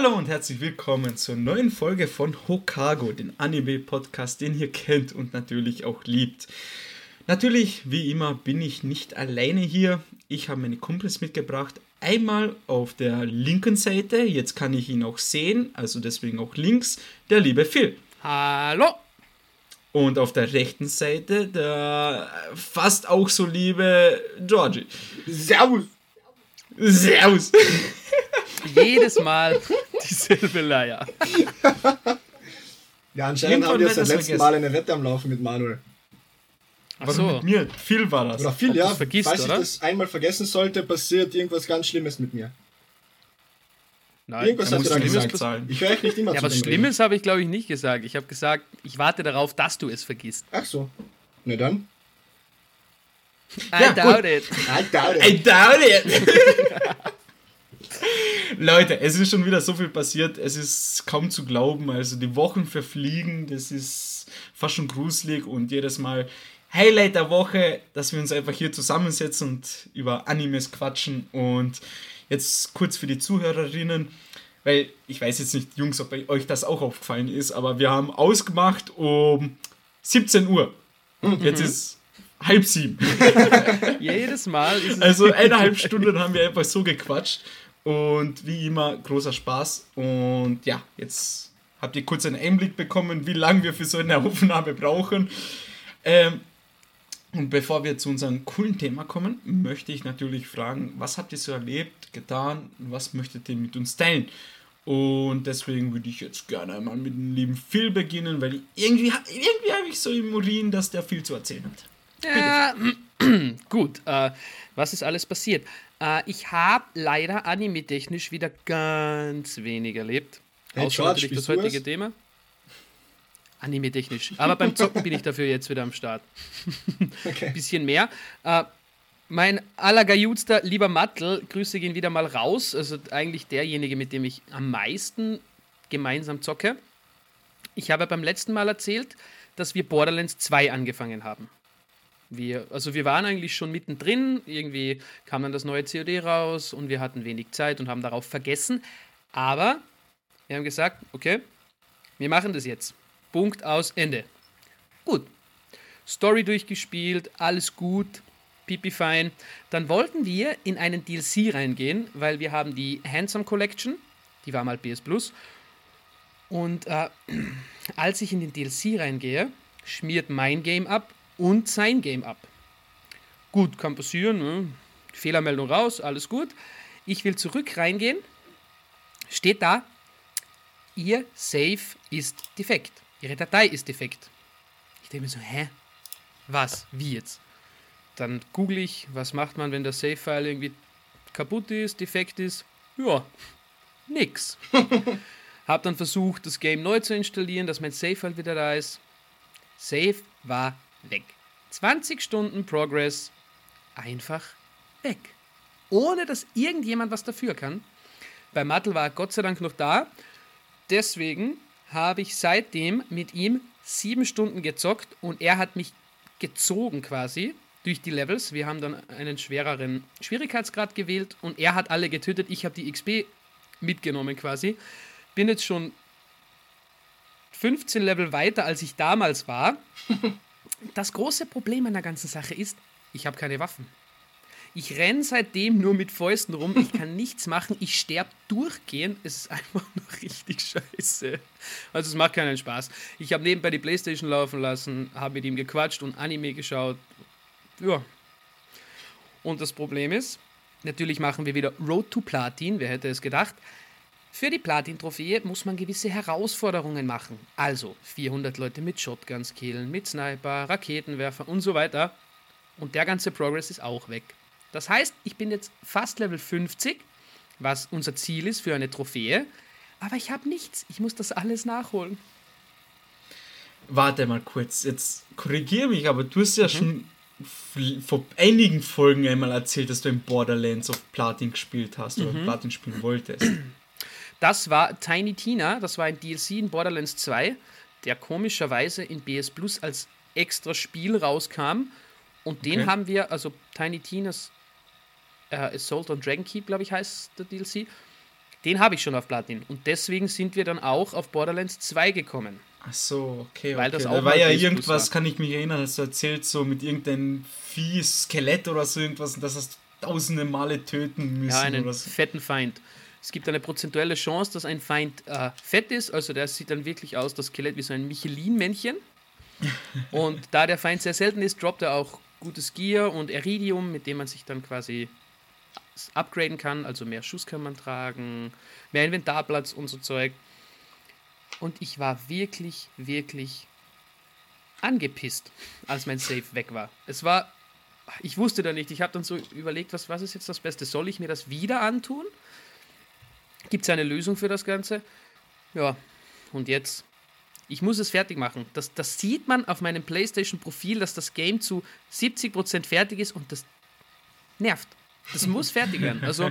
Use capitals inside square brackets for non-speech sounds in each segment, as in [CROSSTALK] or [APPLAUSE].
Hallo und herzlich willkommen zur neuen Folge von Hokago, den Anime-Podcast, den ihr kennt und natürlich auch liebt. Natürlich, wie immer, bin ich nicht alleine hier. Ich habe meine Kumpels mitgebracht. Einmal auf der linken Seite, jetzt kann ich ihn auch sehen, also deswegen auch links, der liebe Phil. Hallo! Und auf der rechten Seite der fast auch so liebe Georgie. Servus! Servus! Jedes Mal dieselbe Leier. Ja, anscheinend Irgendwann haben wir das letztem vergessen. Mal eine Wette am Laufen mit Manuel. Ach so. mit mir? Phil war das. Oder viel, Ob ja. vergisst, Falls oder? ich das einmal vergessen sollte, passiert irgendwas ganz Schlimmes mit mir. Nein, Irgendwas hast du da gesagt. nicht zahlen. Ich höre euch nicht immer ja, zu was dem Schlimmes habe ich, glaube ich, nicht gesagt. Ich habe gesagt, ich warte darauf, dass du es vergisst. Ach so. Na dann. I Ja, doubt gut. it. Alter, I doubt it! [LAUGHS] Leute, es ist schon wieder so viel passiert, es ist kaum zu glauben. Also die Wochen verfliegen, das ist fast schon gruselig und jedes Mal Highlight der Woche, dass wir uns einfach hier zusammensetzen und über Animes quatschen. Und jetzt kurz für die Zuhörerinnen, weil ich weiß jetzt nicht, Jungs, ob euch das auch aufgefallen ist, aber wir haben ausgemacht um 17 Uhr. Jetzt ist halb sieben. [LAUGHS] Jedes Mal ist es. Also [LAUGHS] eineinhalb Stunden haben wir einfach so gequatscht. Und wie immer, großer Spaß. Und ja, jetzt habt ihr kurz einen Einblick bekommen, wie lange wir für so eine [LAUGHS] Aufnahme brauchen. Ähm, und bevor wir zu unserem coolen Thema kommen, möchte ich natürlich fragen, was habt ihr so erlebt, getan, was möchtet ihr mit uns teilen? Und deswegen würde ich jetzt gerne einmal mit dem lieben Phil beginnen, weil irgendwie, irgendwie habe ich so im Urin, dass der viel zu erzählen hat. Ja, [CLEARS THROAT] gut. Äh, was ist alles passiert? Äh, ich habe leider anime-technisch wieder ganz wenig erlebt. Hey, Außer George, natürlich das heutige? Thema. Anime-technisch. Aber beim Zocken bin ich dafür jetzt wieder am Start. [LAUGHS] Okay. bisschen mehr. Äh, mein allergejudster lieber Mattel, Grüße gehen wieder mal raus. Also eigentlich derjenige, mit dem ich am meisten gemeinsam zocke. Ich habe beim letzten Mal erzählt, dass wir Borderlands 2 angefangen haben. Wir, also wir waren eigentlich schon mittendrin, irgendwie kam dann das neue COD raus und wir hatten wenig Zeit und haben darauf vergessen. Aber wir haben gesagt, okay, wir machen das jetzt. Punkt aus Ende. Gut, Story durchgespielt, alles gut, pipi fein. Dann wollten wir in einen DLC reingehen, weil wir haben die Handsome Collection, die war mal PS Plus. Und äh, [CLEARS THROAT] als ich in den DLC reingehe, schmiert mein Game ab und sein Game ab. Gut, kann passieren. Ne? Fehlermeldung raus, alles gut. Ich will zurück reingehen. Steht da, Ihr Save ist defekt. Ihre Datei ist defekt. Ich denke mir so, hä? Was? Wie jetzt? Dann google ich, was macht man, wenn der Save-File irgendwie kaputt ist, defekt ist? Ja, nix. [LAUGHS] Hab dann versucht, das Game neu zu installieren, dass mein Save-File wieder da ist. Save war weg. 20 Stunden Progress einfach weg. Ohne dass irgendjemand was dafür kann. Bei Mattel war er Gott sei Dank noch da. Deswegen habe ich seitdem mit ihm sieben Stunden gezockt und er hat mich gezogen quasi durch die Levels. Wir haben dann einen schwereren Schwierigkeitsgrad gewählt und er hat alle getötet. Ich habe die XP mitgenommen quasi. Bin jetzt schon 15 Level weiter, als ich damals war. [LAUGHS] Das große Problem an der ganzen Sache ist, ich habe keine Waffen. Ich renne seitdem nur mit Fäusten rum. Ich kann nichts machen. Ich sterbe durchgehend. Es ist einfach [LAUGHS] nur richtig scheiße. Also es macht keinen Spaß. Ich habe nebenbei die Playstation laufen lassen, habe mit ihm gequatscht und Anime geschaut. Ja. Und das Problem ist, natürlich machen wir wieder Road to Platin. Wer hätte es gedacht? Für die Platin-Trophäe muss man gewisse Herausforderungen machen. Also 400 Leute mit Shotguns killen, mit Sniper, Raketenwerfer und so weiter. Und der ganze Progress ist auch weg. Das heißt, ich bin jetzt fast Level 50, was unser Ziel ist für eine Trophäe. Aber ich habe nichts. Ich muss das alles nachholen. Warte mal kurz, jetzt korrigiere mich, aber du hast ja schon f- vor einigen Folgen einmal erzählt, dass du in Borderlands auf Platin gespielt hast oder Platin spielen wolltest. Das war Tiny Tina, das war ein DLC in Borderlands 2, der komischerweise in BS Plus als extra Spiel rauskam. Und den Okay. haben wir, also Tiny Tinas äh, Assault on Dragon Keep, glaube ich, heißt der DLC, Den habe ich schon auf Platin. Und deswegen sind wir dann auch auf Borderlands 2 gekommen. Ach so, okay. Weil okay. das auch da war ja irgendwas, war. kann ich mich erinnern, hast du erzählt, so mit irgendeinem Vieh, Skelett oder so irgendwas, und das hast du tausende Male töten müssen Ja, einen oder so. fetten Feind. Es gibt eine prozentuelle Chance, dass ein Feind äh, fett ist. Also der sieht dann wirklich aus, das Skelett wie so ein Michelin-Männchen. [LAUGHS] Und da der Feind sehr selten ist, droppt er auch gutes Gear und Iridium, mit dem man sich dann quasi upgraden kann. Also mehr Schuss kann man tragen, mehr Inventarplatz und so Zeug. Und ich war wirklich, wirklich angepisst, als mein Save weg war. Es war, ich wusste da nicht, ich habe dann so überlegt, was, was ist jetzt das Beste? Soll ich mir das wieder antun? Gibt es eine Lösung für das Ganze? Ja, und jetzt? Ich muss es fertig machen. Das, das sieht man auf meinem PlayStation-Profil, dass das Game zu 70% fertig ist und das nervt. Das muss fertig werden. Also,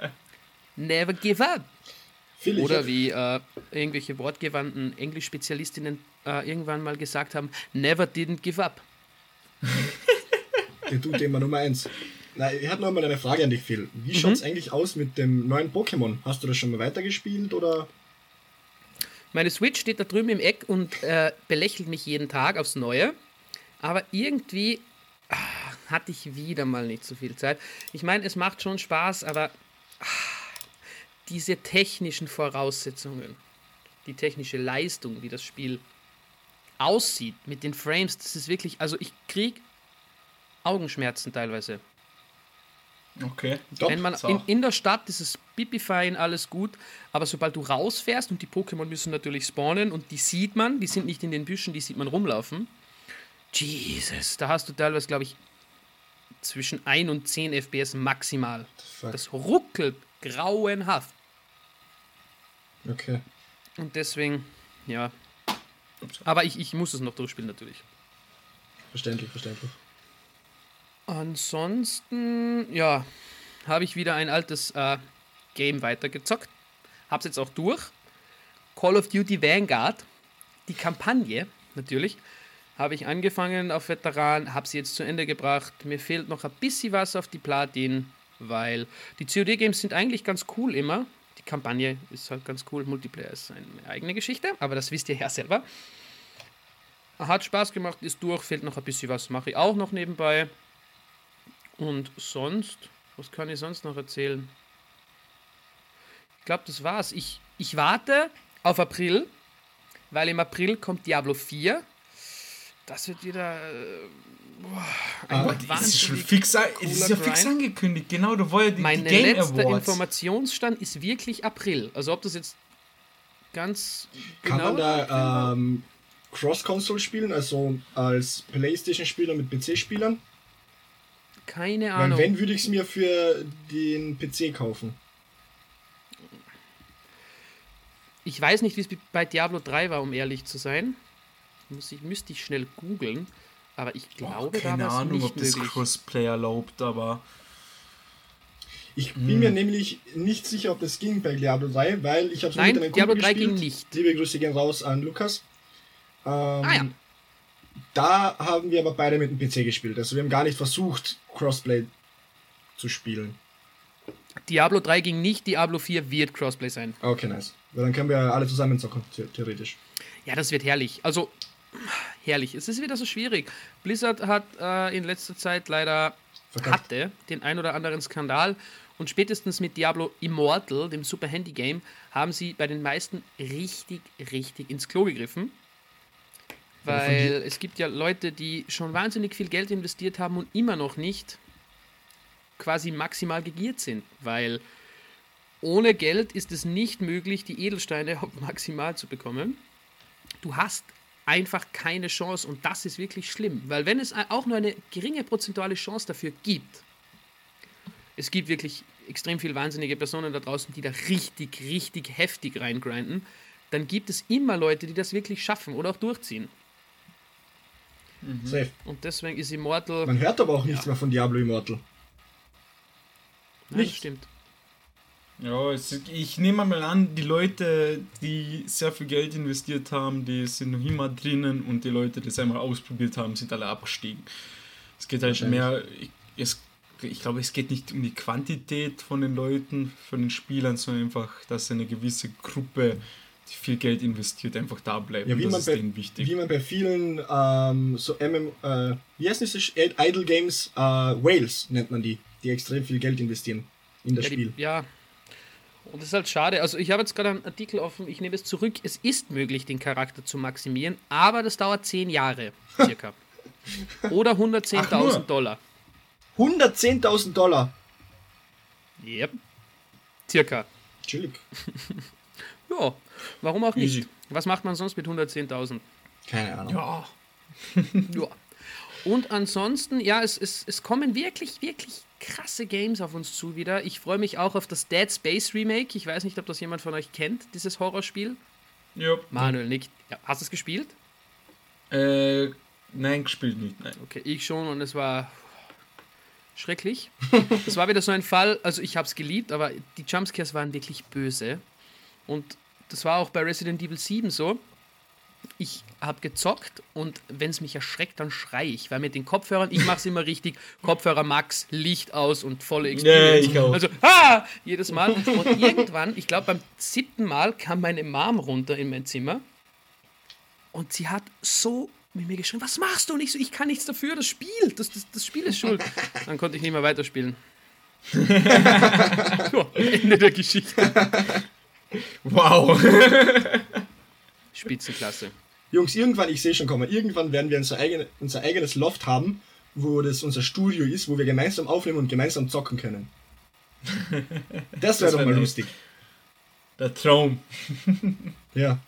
[LAUGHS] never give up. Ich Oder wie äh, irgendwelche wortgewandten Englischspezialistinnen äh, irgendwann mal gesagt haben, never didn't give up. [LAUGHS] Der Du-Thema Nummer 1. Na, ich habe noch mal eine Frage an dich, Phil. Wie schaut's eigentlich aus mit dem neuen Pokémon? Hast du das schon mal weitergespielt oder? Meine Switch steht da drüben im Eck und äh, belächelt mich jeden Tag aufs Neue. Aber irgendwie ah, hatte ich wieder mal nicht so viel Zeit. Ich meine, es macht schon Spaß, aber ah, diese technischen Voraussetzungen, die technische Leistung, wie das Spiel aussieht mit den Frames, das ist wirklich, also ich krieg Augenschmerzen teilweise. Okay. Top. Wenn man in, in der Stadt ist es pipifein, alles gut, aber sobald du rausfährst und die Pokémon müssen natürlich spawnen und die sieht man, die sind nicht in den Büschen, die sieht man rumlaufen. Jesus, da hast du teilweise, glaube ich, zwischen 1 und 10 FPS maximal. Fuck. Das ruckelt grauenhaft. Okay. Und deswegen, ja. Aber ich, ich muss es noch durchspielen natürlich. Verständlich, verständlich. Ansonsten, ja, habe ich wieder ein altes äh, Game weitergezockt. Hab's jetzt auch durch. Call of Duty Vanguard, die Kampagne natürlich, habe ich angefangen auf Veteran, habe sie jetzt zu Ende gebracht. Mir fehlt noch ein bisschen was auf die Platin, weil die COD-Games sind eigentlich ganz cool immer. Die Kampagne ist halt ganz cool. Multiplayer ist eine eigene Geschichte, aber das wisst ihr ja selber. Hat Spaß gemacht, ist durch, fehlt noch ein bisschen was, mache ich auch noch nebenbei. Und sonst, was kann ich sonst noch erzählen? Ich glaube, das war's. Ich, ich warte auf April, weil im April kommt Diablo 4. Das wird wieder äh, boah, ein Aber Das ist schon fix, es ist ja fix angekündigt. Genau, war ja die, die Mein Game letzter Awards. Informationsstand ist wirklich April. Also ob das jetzt ganz Kann genau man da ähm, Cross-Console spielen, also als Playstation-Spieler mit PC-Spielern? Keine Weil Ahnung. wenn, würde ich es mir für den PC kaufen. Ich weiß nicht, wie es bei Diablo 3 war, um ehrlich zu sein. Muss ich, müsste ich schnell googeln. Aber ich glaube, da keine war es Ahnung, nicht ob das möglich. Crossplay erlaubt, aber Ich Hm. bin mir nämlich nicht sicher, ob das ging bei Diablo 3, weil ich habe Nein, mit einem Diablo Kumpel 3 gespielt. ging nicht. Liebe Grüße gehen raus an Lukas. Ähm, Ah ja. Da haben wir aber beide mit dem PC gespielt. Also wir haben gar nicht versucht, Crossplay zu spielen. Diablo 3 ging nicht, Diablo 4 wird Crossplay sein. Okay, nice. Weil dann können wir alle zusammen zocken, the theoretisch. Ja, das wird herrlich. Also, herrlich. Es ist wieder so schwierig. Blizzard hat äh, in letzter Zeit leider Verkackt. hatte den ein oder anderen Skandal und spätestens mit Diablo Immortal, dem Super Handy Game, haben sie bei den meisten richtig, richtig ins Klo gegriffen. Weil es gibt ja Leute, die schon wahnsinnig viel Geld investiert haben und immer noch nicht quasi maximal gegiert sind. Weil ohne Geld ist es nicht möglich, die Edelsteine [LAUGHS] maximal zu bekommen. Du hast einfach keine Chance und das ist wirklich schlimm, weil wenn es auch nur eine geringe prozentuale Chance dafür gibt, es gibt wirklich extrem viel wahnsinnige Personen da draußen, die da richtig, richtig heftig reingrinden, dann gibt es immer Leute, die das wirklich schaffen oder auch durchziehen. Safe. Und deswegen ist Immortal. Man hört aber auch nichts mehr von Diablo Immortal. Nein, das nicht. stimmt. ja, ich nehme mal an, die Leute, die sehr viel Geld investiert haben, die sind noch immer drinnen und die Leute, die es einmal ausprobiert haben, sind alle abgestiegen. Es geht halt mehr, ich- es ich glaube, es geht nicht um die Quantität von den Leuten, von den Spielern, sondern einfach, dass eine gewisse Gruppe, viel Geld investiert, einfach da bleibt. Ja, wie, man bei, wie man bei vielen ähm, so MM, äh, wie heißt das, Idle Games, äh, Whales nennt man die, die extrem viel Geld investieren in das ja, Spiel. Die, ja, und das ist halt schade. Also ich habe jetzt gerade einen Artikel offen, ich nehme es zurück. Es ist möglich, den Charakter zu maximieren, aber das dauert 10 Jahre circa. [LAUGHS] Oder 110.000 Dollar. 110.000 Dollar? Yep. Circa. Chillig. [LAUGHS] ja, warum auch nicht? Easy. Was macht man sonst mit 110.000? Keine Ahnung. Ja. [LAUGHS] ja. Und ansonsten, ja, es, es, es kommen wirklich, wirklich krasse Games auf uns zu wieder. Ich freue mich auch auf das Dead Space Remake. Ich weiß nicht, ob das jemand von euch kennt, dieses Horrorspiel. Ja. Manuel, Nick, ja, hast du es gespielt? Äh, nein, gespielt nicht, nein. Okay, ich schon und es war schrecklich. Es war wieder so ein Fall, also ich habe es geliebt, aber die Jumpscares waren wirklich böse. Und das war auch bei Resident Evil 7 so ich habe gezockt und wenn es mich erschreckt, dann schreie ich, weil mit den Kopfhörern, ich mache es immer richtig, Kopfhörer Max, Licht aus und volle Experience. Nee, ich auch. Also, ah, jedes Mal. Und irgendwann, ich glaube beim siebten Mal kam meine Mom runter in mein Zimmer und sie hat so mit mir geschrien, was machst du? Und ich so, ich kann nichts dafür, das Spiel, das, das, das Spiel ist schuld. Dann konnte ich nicht mehr weiterspielen. [LAUGHS] so, Ende der Geschichte. Wow. [LAUGHS] Spitzenklasse. Jungs, irgendwann, ich sehe schon kommen, irgendwann werden wir unser, eigene, unser eigenes Loft haben, wo das unser Studio ist, wo wir gemeinsam aufnehmen und gemeinsam zocken können. [LAUGHS] Das wäre wär doch mal lustig. Der Traum. [LAUGHS] ja.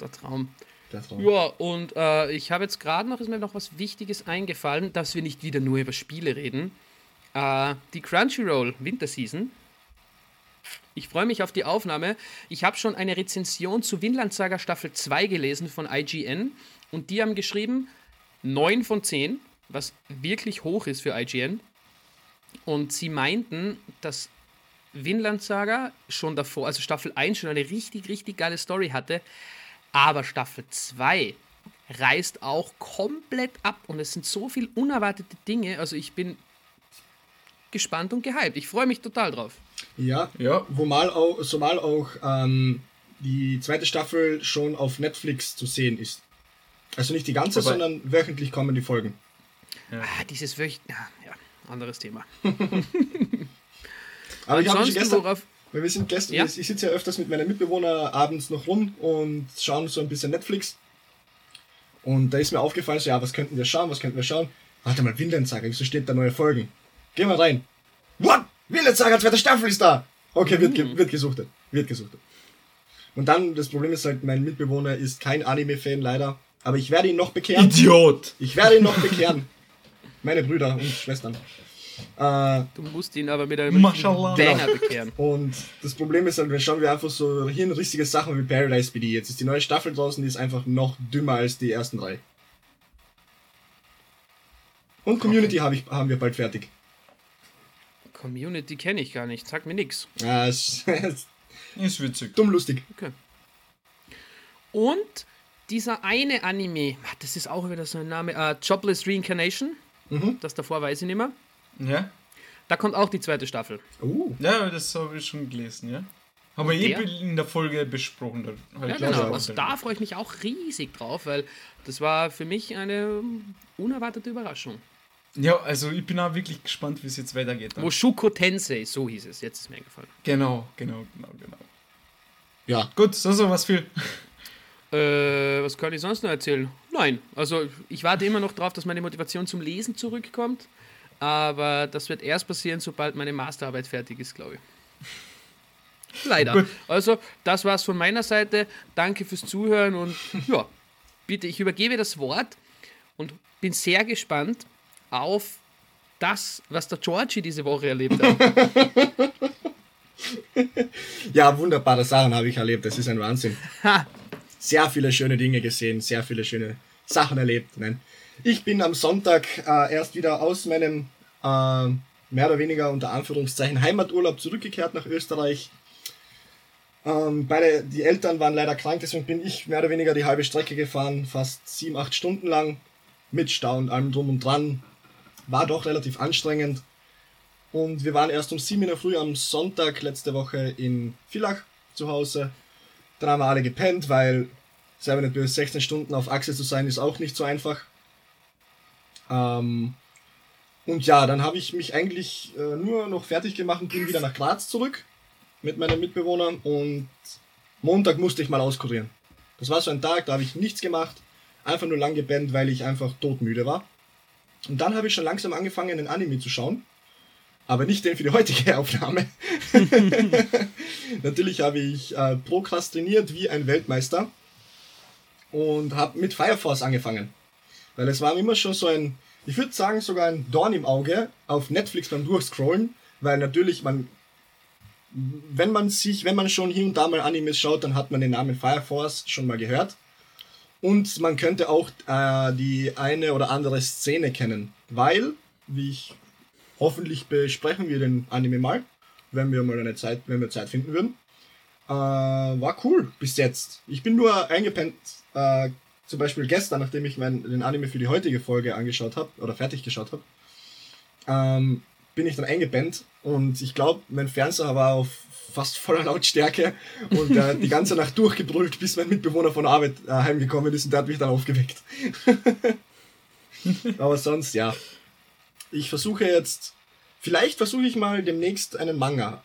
Der Traum. Der Traum. Ja, und äh, ich habe jetzt gerade noch, ist mir noch was Wichtiges eingefallen, dass wir nicht wieder nur über Spiele reden. Äh, die Crunchyroll Winterseason ich freue mich auf die Aufnahme. Ich habe schon eine Rezension zu Vinland Saga Staffel 2 gelesen von IGN und die haben geschrieben 9 von 10, was wirklich hoch ist für IGN. Und sie meinten, dass Vinland Saga schon davor, also Staffel 1 schon eine richtig, richtig geile Story hatte, aber Staffel 2 reißt auch komplett ab und es sind so viele unerwartete Dinge. Also ich bin gespannt und gehypt. Ich freue mich total drauf. Ja, ja. Womal auch, zumal auch ähm, die zweite Staffel schon auf Netflix zu sehen ist. Also nicht die ganze, Aber sondern wöchentlich kommen die Folgen. Ja. Ah, dieses wöchentlich. Ja, ja, anderes Thema. [LAUGHS] Aber ich habe mich gestern. Worauf weil wir sind gestern, ja? ich sitze ja öfters mit meinen Mitbewohnern abends noch rum und schauen so ein bisschen Netflix. Und da ist mir aufgefallen, so, ja, was könnten wir schauen, was könnten wir schauen? Warte mal, Vinland Saga, wieso steht da neue Folgen? Geh mal rein. What? Vinland Saga, zweite Staffel ist da! Okay, wird, ge mhm. wird gesuchtet. Wird gesuchtet. Und dann, das Problem ist halt, mein Mitbewohner ist kein Anime-Fan leider. Aber ich werde ihn noch bekehren. Idiot! Ich werde ihn noch bekehren. [LAUGHS] Meine Brüder und Schwestern. Äh, du musst ihn aber mit einem Banger bekehren. Und das Problem ist halt, wir schauen wir einfach so hin richtige Sachen wie Paradise BD. Jetzt ist die neue Staffel draußen, die ist einfach noch dümmer als die ersten drei. Und Community okay. hab ich, haben wir bald fertig. Community kenne ich gar nicht. Sag mir nix. Ja, ist, [LAUGHS] ist witzig. Dumm lustig. Okay. Und dieser eine Anime, das ist auch wieder so ein Name, uh, Jobless Reincarnation. Mhm. Das davor weiß ich nicht mehr. Ja. Da kommt auch die zweite Staffel. Uh. Ja, das habe ich schon gelesen, ja. Haben wir eh in der Folge besprochen. Halt ja, genau. Also da freue ich mich auch riesig drauf, weil das war für mich eine unerwartete Überraschung. Ja, also ich bin auch wirklich gespannt, wie es jetzt weitergeht. Dann. Mushuko Tensei, so hieß es. Jetzt ist mir eingefallen. Genau, genau, genau, genau. Ja. Gut, so so was viel. Äh, was kann ich sonst noch erzählen? Nein, also ich warte immer noch darauf, dass meine Motivation zum Lesen zurückkommt. Aber das wird erst passieren, sobald meine Masterarbeit fertig ist, glaube ich. Leider. Gut. Also, das war's von meiner Seite. Danke fürs Zuhören und ja, bitte, ich übergebe das Wort und bin sehr gespannt, auf das, was der Georgie diese Woche erlebt hat. [LAUGHS] ja, wunderbare Sachen habe ich erlebt. Das ist ein Wahnsinn. Sehr viele schöne Dinge gesehen, sehr viele schöne Sachen erlebt. Nein. Ich bin am Sonntag äh, erst wieder aus meinem äh, mehr oder weniger unter Anführungszeichen Heimaturlaub zurückgekehrt nach Österreich. Ähm, beide, die Eltern waren leider krank, deswegen bin ich mehr oder weniger die halbe Strecke gefahren, fast sieben, acht Stunden lang, mit Stau und allem drum und dran war doch relativ anstrengend. Und wir waren erst um 7 in der Früh am Sonntag letzte Woche in Villach zu Hause. Dann haben wir alle gepennt, weil selber nicht böse 16 Stunden auf Achse zu sein, ist auch nicht so einfach. Ähm, und ja, dann habe ich mich eigentlich äh, nur noch fertig gemacht und bin wieder nach Graz zurück mit meinen Mitbewohnern und Montag musste ich mal auskurieren. Das war so ein Tag, da habe ich nichts gemacht, einfach nur lang gepennt, weil ich einfach todmüde war. Und dann habe ich schon langsam angefangen, einen Anime zu schauen. Aber nicht den für die heutige [LAUGHS] Aufnahme. [LAUGHS] Natürlich habe ich äh, prokrastiniert wie ein Weltmeister und habe mit Fire Force angefangen. Weil es war immer schon so ein, ich würde sagen, sogar ein Dorn im Auge auf Netflix beim Durchscrollen, weil natürlich man, wenn man sich, wenn man schon hier und da mal Animes schaut, dann hat man den Namen Fire Force schon mal gehört. Und man könnte auch äh, die eine oder andere Szene kennen, weil, wie ich hoffentlich besprechen wir den Anime mal, wenn wir mal eine Zeit, wenn wir Zeit finden würden. Äh, war cool bis jetzt. Ich bin nur eingepennt, äh, zum Beispiel gestern, nachdem ich mein, den Anime für die heutige Folge angeschaut habe oder fertig geschaut habe, ähm, bin ich dann eingepennt und ich glaube, mein Fernseher war auf fast voller Lautstärke und äh, die ganze Nacht durchgebrüllt, bis mein Mitbewohner von Arbeit äh, heimgekommen ist und der hat mich dann aufgeweckt. [LAUGHS] Aber sonst, ja. Ich versuche jetzt, vielleicht versuche ich mal demnächst einen Manga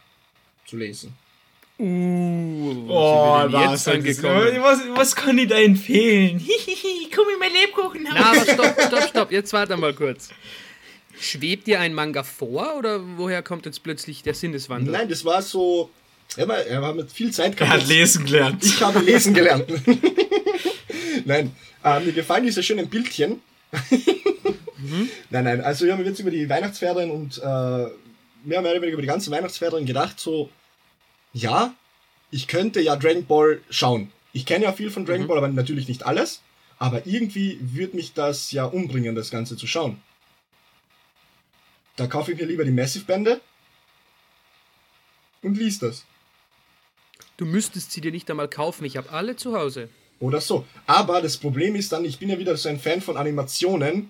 zu lesen. Uh, oh, was, angekommen? Was, was kann ich da empfehlen? [LAUGHS] Hihihi, komm in mein Lebkuchen. Na, aber stopp, stopp, stopp, jetzt warte mal kurz. Schwebt dir ein Manga vor oder woher kommt jetzt plötzlich der Sinneswandel? Nein, das war so. Er war, er mit viel Zeit gehabt. Er hat lesen gelernt. Ich habe lesen [LAUGHS] gelernt. [LAUGHS] nein, äh, mir gefallen diese schönen Bildchen. mhm. [LAUGHS] Nein, nein, also wir haben jetzt über die Weihnachtsferien und äh, mehr oder weniger über die ganze Weihnachtsferien gedacht, so, ja, ich könnte ja Dragon Ball schauen. Ich kenne ja viel von Dragon mhm. Ball, aber natürlich nicht alles. Aber irgendwie würde mich das ja umbringen, das Ganze zu schauen. Da kaufe ich mir lieber die Massive-Bände und lies das. Du müsstest sie dir nicht einmal kaufen, ich habe alle zu Hause. Oder so. Aber das Problem ist dann, ich bin ja wieder so ein Fan von Animationen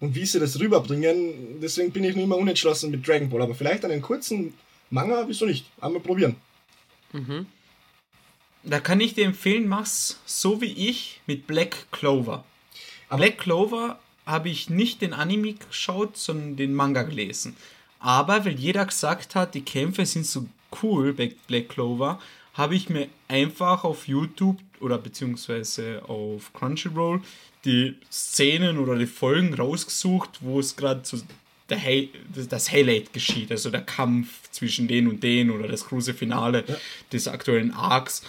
und wie sie das rüberbringen. Deswegen bin ich nur immer unentschlossen mit Dragon Ball. Aber vielleicht einen kurzen Manga, wieso nicht? Einmal probieren. Mhm. Da kann ich dir empfehlen, mach's so wie ich mit Black Clover. Aber Black Clover habe ich nicht den Anime geschaut, sondern den Manga gelesen. Aber weil jeder gesagt hat, die Kämpfe sind so cool bei Black Clover, habe ich mir einfach auf YouTube oder beziehungsweise auf Crunchyroll die Szenen oder die Folgen rausgesucht, wo es gerade so Hay das Highlight geschieht, also der Kampf zwischen den und den oder das große Finale ja. des aktuellen Arcs.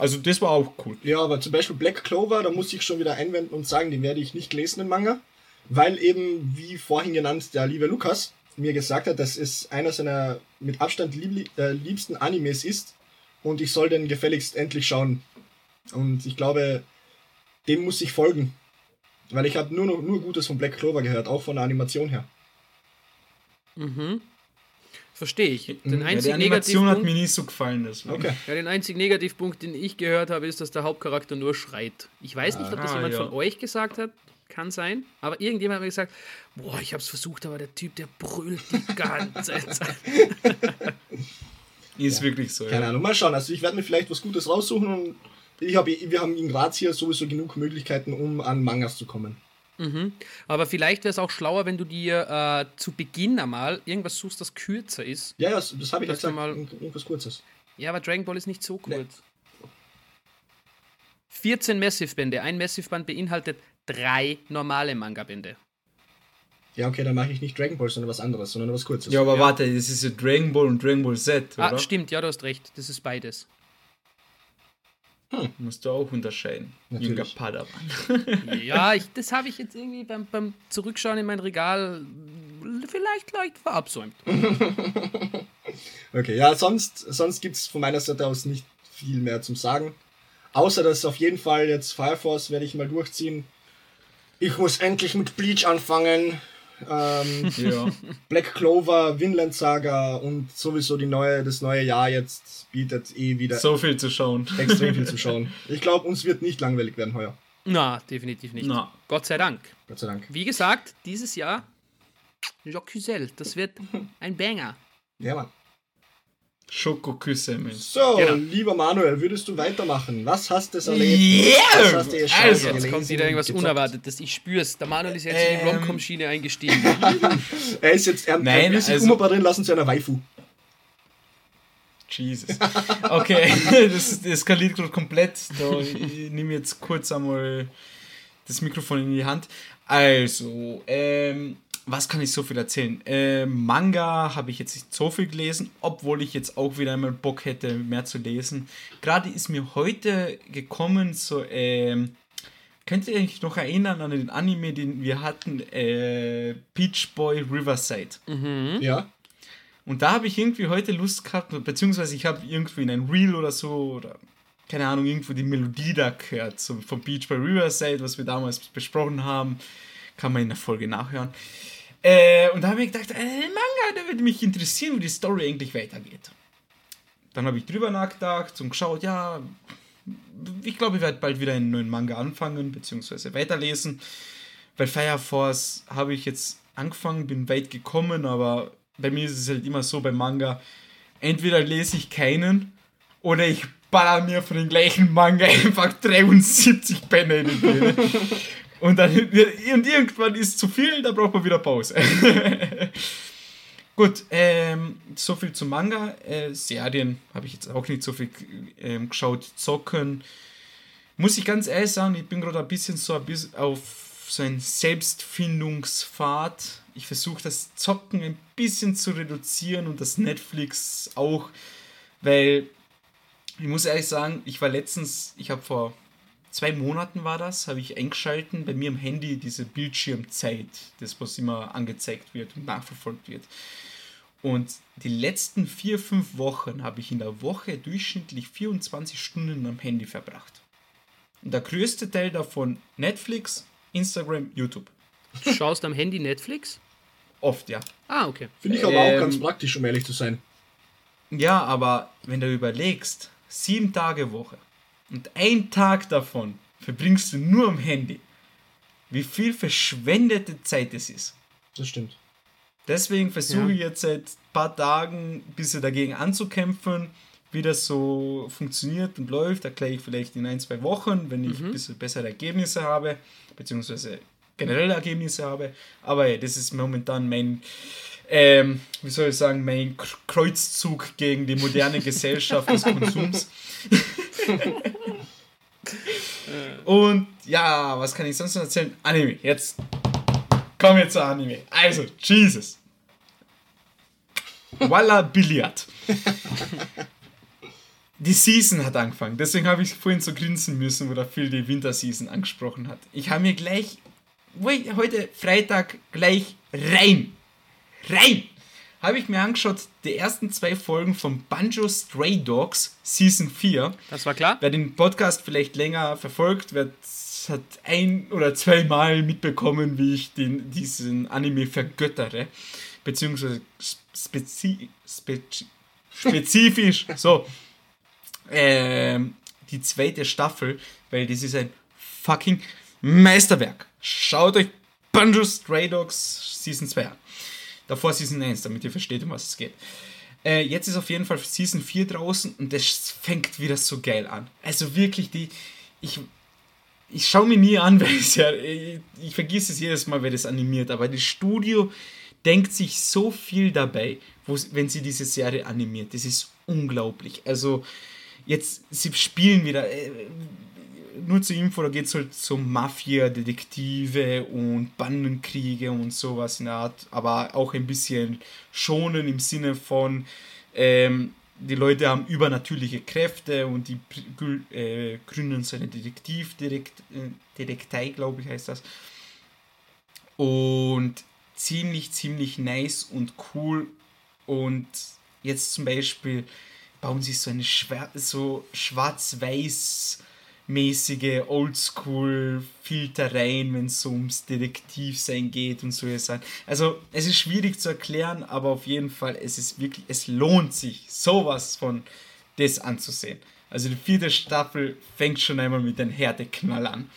Also das war auch cool. Ja, aber zum Beispiel Black Clover, da muss ich schon wieder einwenden und sagen, den werde ich nicht lesen, den Manga, weil eben, wie vorhin genannt, der liebe Lukas mir gesagt hat, dass es einer seiner mit Abstand lieb äh, liebsten Animes ist und ich soll den gefälligst endlich schauen. Und ich glaube, dem muss ich folgen, weil ich habe nur, nur Gutes von Black Clover gehört, auch von der Animation her. Mhm. Verstehe ich. Den ja, die Animation hat mir nie so gefallen. Okay. Ja, den einzigen Negativpunkt, den ich gehört habe, ist, dass der Hauptcharakter nur schreit. Ich weiß nicht, ob das ah, jemand ja. von euch gesagt hat. Kann sein. Aber irgendjemand hat mir gesagt, boah, ich habe es versucht, aber der Typ, der brüllt die ganze [LAUGHS] Zeit. ist ja. wirklich so. Keine Ahnung. Mal schauen. Also ich werde mir vielleicht was Gutes raussuchen und ich hab, wir haben in Graz hier sowieso genug Möglichkeiten, um an Mangas zu kommen. Mhm. Aber vielleicht wäre es auch schlauer, wenn du dir äh, zu Beginn einmal irgendwas suchst, das kürzer ist. Ja, das, das habe ich jetzt mal. Irgendwas Kurzes. Ja, aber Dragon Ball ist nicht so kurz. Nee. 14 Massive-Bände. Ein Massive-Band beinhaltet drei normale Manga-Bände. Ja, okay, dann mache ich nicht Dragon Ball, sondern was anderes, sondern was Kurzes. Ja, aber ja. warte, das ist ja Dragon Ball und Dragon Ball Z, ah, oder? Ah, stimmt, ja, du hast recht. Das ist beides. Hm. Musst du auch unterscheiden. Natürlich. Junger Padawan. [LAUGHS] ja, ich, das habe ich jetzt irgendwie beim, beim Zurückschauen in mein Regal vielleicht leicht verabsäumt. [LAUGHS] okay, ja, sonst, sonst gibt es von meiner Seite aus nicht viel mehr zum Sagen. Außer dass auf jeden Fall jetzt Fire Force werde ich mal durchziehen. Ich muss endlich mit Bleach anfangen. Ähm, [LAUGHS] ja. Black Clover, Vinland Saga und sowieso die neue, das neue Jahr jetzt bietet eh wieder. So viel zu schauen. Extrem viel zu [LAUGHS] schauen. Ich glaube, uns wird nicht langweilig werden heuer. Na, definitiv nicht. Na. Gott sei Dank. Gott sei Dank. Wie gesagt, dieses Jahr Jacques Cusel, das wird ein Banger. Ja, Mann. Schokoküsse. So, genau. lieber Manuel, würdest du weitermachen? Was hast du erlebt? Yeah! Was hast du also, jetzt kommt wieder irgendwas Unerwartetes. Ich spür's. Der Manuel ist jetzt ähm. in die ähm. Romcom-Schiene eingestiegen. [LAUGHS] er ist jetzt, er, Nein, er will sich also, umoperieren lassen zu einer Waifu. Jesus. Okay, [LAUGHS] das, das eskaliert gerade komplett. Da, ich nehme jetzt kurz einmal das Mikrofon in die Hand. Also, ähm, was kann ich so viel erzählen? Äh, Manga habe ich jetzt nicht so viel gelesen, obwohl ich jetzt auch wieder einmal Bock hätte, mehr zu lesen. Gerade ist mir heute gekommen, so, ähm, könnt ihr euch noch erinnern an den Anime, den wir hatten, äh, Peach Boy Riverside? Mhm. Ja. Und da habe ich irgendwie heute Lust gehabt, beziehungsweise ich habe irgendwie in ein Reel oder so, oder keine Ahnung, irgendwo die Melodie da gehört, so von Beach by Riverside, was wir damals besprochen haben. Kann man in der Folge nachhören. Äh, und da habe ich gedacht, äh, Manga, der würde mich interessieren, wie die Story eigentlich weitergeht. Dann habe ich drüber nachgedacht und geschaut, ja, ich glaube, ich werde bald wieder einen neuen Manga anfangen, beziehungsweise weiterlesen. Bei Fire Force habe ich jetzt angefangen, bin weit gekommen, aber bei mir ist es halt immer so bei Manga, entweder lese ich keinen oder ich baller mir von dem gleichen Manga [LAUGHS] einfach 73 Bände in die Birne. Und dann und irgendwann ist zu viel, da braucht man wieder Pause. [LAUGHS] Gut, ähm, so viel zum Manga. Äh, Serien habe ich jetzt auch nicht so viel ähm, geschaut. Zocken. Muss ich ganz ehrlich sagen, ich bin gerade ein bisschen so ein bisschen auf so einen Selbstfindungspfad. Ich versuche das Zocken ein bisschen zu reduzieren und das Netflix auch, weil ich muss ehrlich sagen, ich war letztens, ich habe vor zwei Monaten war das, habe ich eingeschalten bei mir im Handy diese Bildschirmzeit, das was immer angezeigt wird und nachverfolgt wird. Und die letzten vier, fünf Wochen habe ich in der Woche durchschnittlich 24 Stunden am Handy verbracht. Und der größte Teil davon Netflix, Instagram, YouTube. Du schaust am Handy Netflix? Oft, ja. Ah, okay. Finde ich aber ähm, auch ganz praktisch, um ehrlich zu sein. Ja, aber wenn du überlegst, sieben Tage Woche und ein Tag davon verbringst du nur am Handy, wie viel verschwendete Zeit es ist. Das stimmt. Deswegen versuche ja. ich jetzt seit ein paar Tagen ein bisschen dagegen anzukämpfen, wie das so funktioniert und läuft. Erkläre ich vielleicht in ein, zwei Wochen, wenn ich mhm. ein bisschen bessere Ergebnisse habe, beziehungsweise generelle Ergebnisse habe. Aber ja, das ist momentan mein ähm, wie soll ich sagen, mein Kreuzzug gegen die moderne [LAUGHS] Gesellschaft des Konsums. [LAUGHS] Und ja, was kann ich sonst noch erzählen? Anime, jetzt kommen wir zu Anime. Also, Jesus. Walla Billiard. Die Season hat angefangen, deswegen habe ich vorhin so grinsen müssen, wo der Phil die Winterseason angesprochen hat. Ich habe mir gleich, heute Freitag, gleich rein rein! Habe ich mir angeschaut, die ersten zwei Folgen von Banjo Stray Dogs Season 4. Das war klar. Wer den Podcast vielleicht länger verfolgt, wird, hat ein oder zweimal mitbekommen, wie ich den, diesen Anime vergöttere. Beziehungsweise spezi spezi spezifisch, [LAUGHS] so, ähm, die zweite Staffel, weil das ist ein fucking Meisterwerk. Schaut euch Banjo Stray Dogs Season 2 an. Davor Season 1, damit ihr versteht, um was es geht. Äh, jetzt ist auf jeden Fall Season 4 draußen und das fängt wieder so geil an. Also wirklich, die. Ich, ich schaue mir nie an, [LAUGHS] weil es ja. Ich, ich vergesse es jedes Mal, wer das animiert, aber das Studio denkt sich so viel dabei, wenn sie diese Serie animiert. Das ist unglaublich. Also, jetzt, sie spielen wieder. Äh, nur zur Info, da geht es halt so Mafia, Detektive und Bandenkriege und sowas in der Art, aber auch ein bisschen schonen im Sinne von, ähm, die Leute haben übernatürliche Kräfte und die äh, gründen so eine Detektivdetektei, äh, glaube ich, heißt das. Und ziemlich, ziemlich nice und cool. Und jetzt zum Beispiel bauen sie so eine Schwär so schwarz-weiß mäßige Oldschool-Filtereien, wenn es so ums Detektivsein geht und so Sachen. Also es ist schwierig zu erklären, aber auf jeden Fall, es ist wirklich, es lohnt sich, sowas von das anzusehen. Also die vierte Staffel fängt schon einmal mit einem Härteknall an.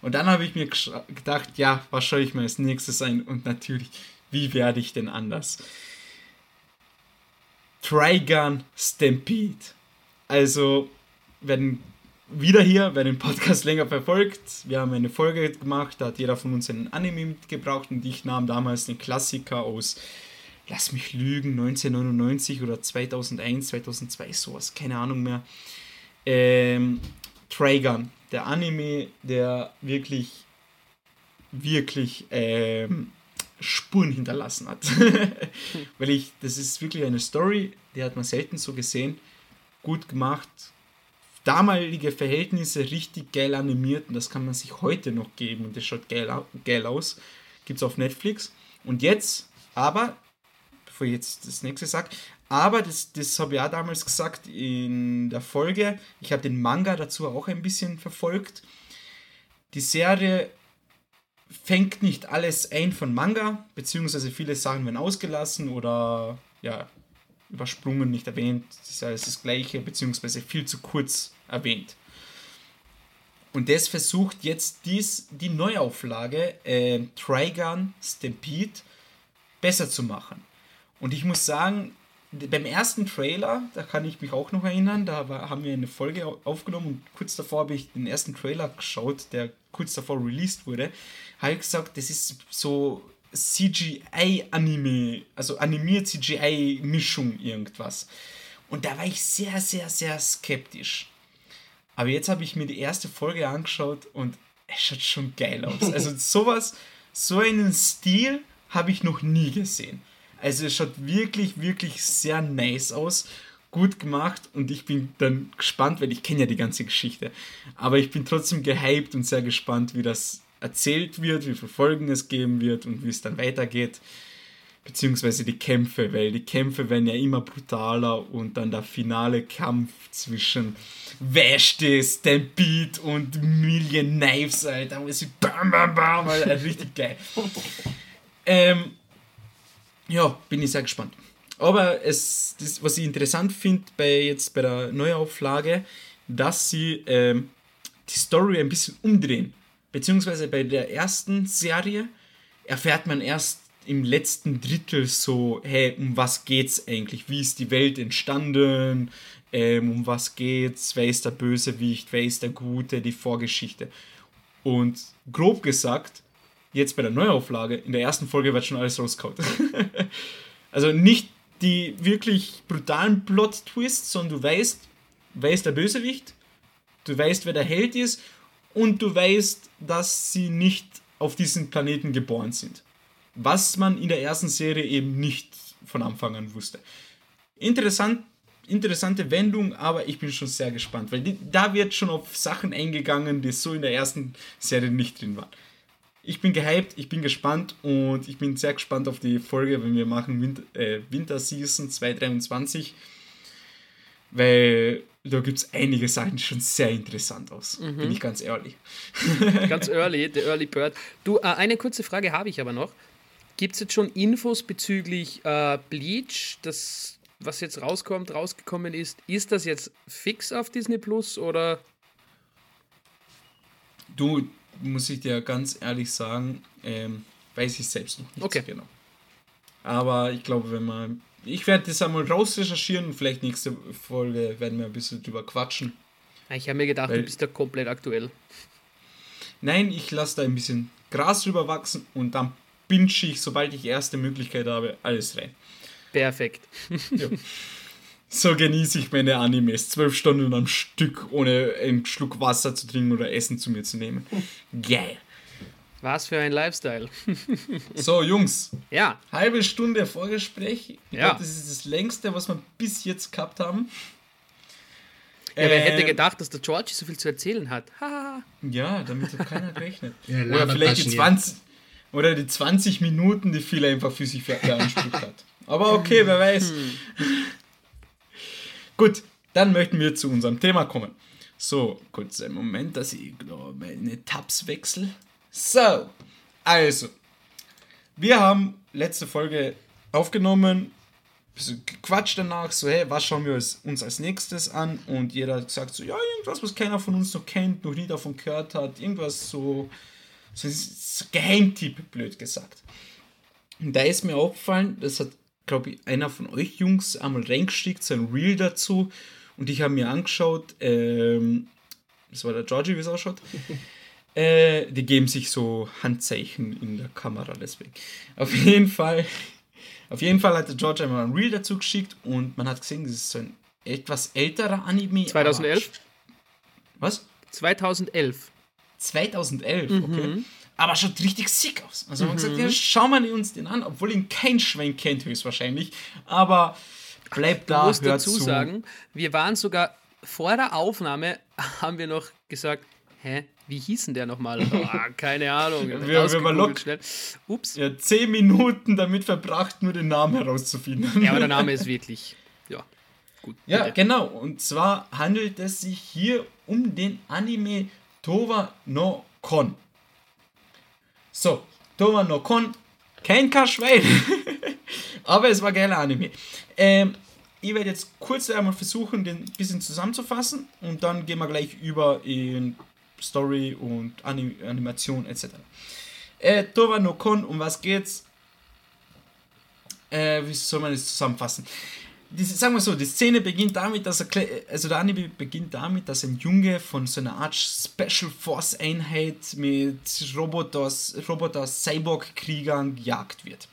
Und dann habe ich mir gedacht, ja, was schaue ich mir als nächstes ein? Und natürlich wie werde ich denn anders? Trigun Stampede. Also, wenn wieder hier, wer den Podcast länger verfolgt, wir haben eine Folge gemacht, da hat jeder von uns einen Anime mitgebracht und ich nahm damals den Klassiker aus, lass mich lügen, 1999 oder 2001, 2002, sowas, keine Ahnung mehr. Ähm, Trigun, der Anime, der wirklich, wirklich ähm, Spuren hinterlassen hat. [LAUGHS] Weil ich, das ist wirklich eine Story, die hat man selten so gesehen. Gut gemacht, damalige Verhältnisse richtig geil animiert und das kann man sich heute noch geben und das schaut geil, geil aus. Es auf Netflix. Und jetzt, aber, bevor ich jetzt das nächste sage, aber das, das habe ich auch damals gesagt in der Folge, ich habe den Manga dazu auch ein bisschen verfolgt. Die Serie fängt nicht alles ein von Manga, beziehungsweise viele Sachen werden ausgelassen oder ja, übersprungen, nicht erwähnt. Das ist alles das Gleiche, beziehungsweise viel zu kurz erwähnt. Und das versucht jetzt dies, die Neuauflage äh, Trigun Stampede besser zu machen. Und ich muss sagen, beim ersten Trailer, da kann ich mich auch noch erinnern, da haben wir eine Folge aufgenommen und kurz davor habe ich den ersten Trailer geschaut, der kurz davor released wurde, habe ich gesagt, das ist so CGI-Anime, also animiert CGI-Mischung irgendwas. Und da war ich sehr, sehr, sehr skeptisch. Aber jetzt habe ich mir die erste Folge angeschaut und es schaut schon geil aus. Also [LAUGHS] sowas, so einen Stil habe ich noch nie gesehen. Also es schaut wirklich, wirklich sehr nice aus. Gut gemacht und ich bin dann gespannt, weil ich kenne ja die ganze Geschichte. Aber ich bin trotzdem gehypt und sehr gespannt, wie das erzählt wird, wie viele Folgen es geben wird und wie es dann weitergeht. Beziehungsweise die Kämpfe, weil die Kämpfe werden ja immer brutaler und dann der finale Kampf zwischen Vashti, Stampede und Million Knives, Alter, wo sie bam, bam, bam, Alter, [LAUGHS] richtig geil. Ähm, ja, bin ich sehr gespannt. Aber es, das, was ich interessant finde bei jetzt bei der Neuauflage, dass sie ähm, die Story ein bisschen umdrehen beziehungsweise bei der ersten Serie erfährt man erst im letzten Drittel so, hey, um was geht's eigentlich? Wie ist die Welt entstanden? Ähm, um was geht's? Wer ist der Bösewicht? Wer ist der Gute? Die Vorgeschichte. Und grob gesagt, jetzt bei der Neuauflage, in der ersten Folge wird schon alles rausgehauen. [LAUGHS] also nicht die wirklich brutalen Plot-Twists, sondern du weißt, wer ist der Bösewicht? Du weißt, wer der Held ist und du weißt, dass sie nicht auf diesem Planeten geboren sind. Was man in der ersten Serie eben nicht von Anfang an wusste. Interessant, interessante Wendung, aber ich bin schon sehr gespannt, weil die, da wird schon auf Sachen eingegangen, die so in der ersten Serie nicht drin waren. Ich bin gehypt, ich bin gespannt und ich bin sehr gespannt auf die Folge, wenn wir machen Winter, äh, Winter Season 2023, weil da gibt es einige Sachen, schon sehr interessant aus. Mhm. Bin ich ganz ehrlich. [LAUGHS] ganz early, der Early Bird. Du, äh, eine kurze Frage habe ich aber noch. Gibt es jetzt schon Infos bezüglich äh, Bleach, das, was jetzt rauskommt, rausgekommen ist? Ist das jetzt fix auf Disney Plus oder? Du, muss ich dir ganz ehrlich sagen, ähm, weiß ich selbst noch nicht okay. genau. Aber ich glaube, wenn man ich werde das einmal raus recherchieren und vielleicht nächste Folge werden wir ein bisschen drüber quatschen. Ich habe mir gedacht, Weil, du bist ja komplett aktuell. Nein, ich lasse da ein bisschen Gras drüber wachsen und dann pinsche ich, sobald ich erste Möglichkeit habe, alles rein. Perfekt. [LAUGHS] Ja. So genieße ich meine Animes. Zwölf Stunden am Stück, ohne einen Schluck Wasser zu trinken oder Essen zu mir zu nehmen. [LAUGHS] Geil. Was für ein Lifestyle. [LAUGHS] so, Jungs. Ja. Halbe Stunde Vorgespräch. Ich ja. Glaub, das ist das längste, was wir bis jetzt gehabt haben. Ja, wer hätte ähm, gedacht, dass der George so viel zu erzählen hat? ja, damit hat keiner [LAUGHS] gerechnet. ja, oder vielleicht die 20, oder die 20 Minuten, die viel einfach für sich beansprucht hat. Aber okay, wer weiß. Hm. [LAUGHS] Gut, dann möchten wir zu unserem Thema kommen. So, kurz einen Moment, dass ich meine Tabs wechsle. So, also, wir haben letzte Folge aufgenommen, bisschen gequatscht danach, so, hey, was schauen wir uns als nächstes an? Und jeder sagt so, ja, irgendwas, was keiner von uns noch kennt, noch nie davon gehört hat, irgendwas so, so, so Geheimtipp, blöd gesagt. da ist mir aufgefallen, das hat, glaube ich, einer von euch Jungs einmal reingeschickt, so ein Reel dazu. Und ich habe mir angeschaut, ähm, das war der Georgie, wie es ausschaut. [LAUGHS] äh, die geben sich so Handzeichen in der Kamera, deswegen. Auf jeden Fall, auf jeden Fall hat der George einmal ein Reel dazu geschickt und man hat gesehen, das ist so ein etwas älterer Anime. 2011? Was? 2011. 2011, mhm. okay. Aber schaut richtig sick aus. Also man mhm. gesagt, ja, schauen wir uns den an, obwohl ihn kein Schwein kennt höchstwahrscheinlich. Aber bleibt da, musst hört dazu zu. sagen, wir waren sogar vor der Aufnahme, [LAUGHS] haben wir noch gesagt, hä, wie hieß denn der nochmal? Oh, [LAUGHS] keine Ahnung. wir, wir waren lock, schnell. Ups. Ja, zehn Minuten damit verbracht, nur den Namen herauszufinden. Ja, aber der Name ist wirklich, ja, gut. Ja, bitte. genau. Und zwar handelt es sich hier um den Anime Tova no Kon. So, Tova no Kon, kein Kaschwein. [LAUGHS] aber es war geiler Anime. Ähm, ich werde jetzt kurz einmal versuchen, den ein bisschen zusammenzufassen und dann gehen wir gleich über in Story und Anim Animation etc. Äh, Tova no Kon, um was geht's? Äh, wie soll man das zusammenfassen? Die, sagen wir so, die Szene beginnt damit, dass er, also der Anime beginnt damit, dass ein Junge von so einer Art Special Force Einheit mit Roboters, Roboter Cyborg Kriegern gejagt wird.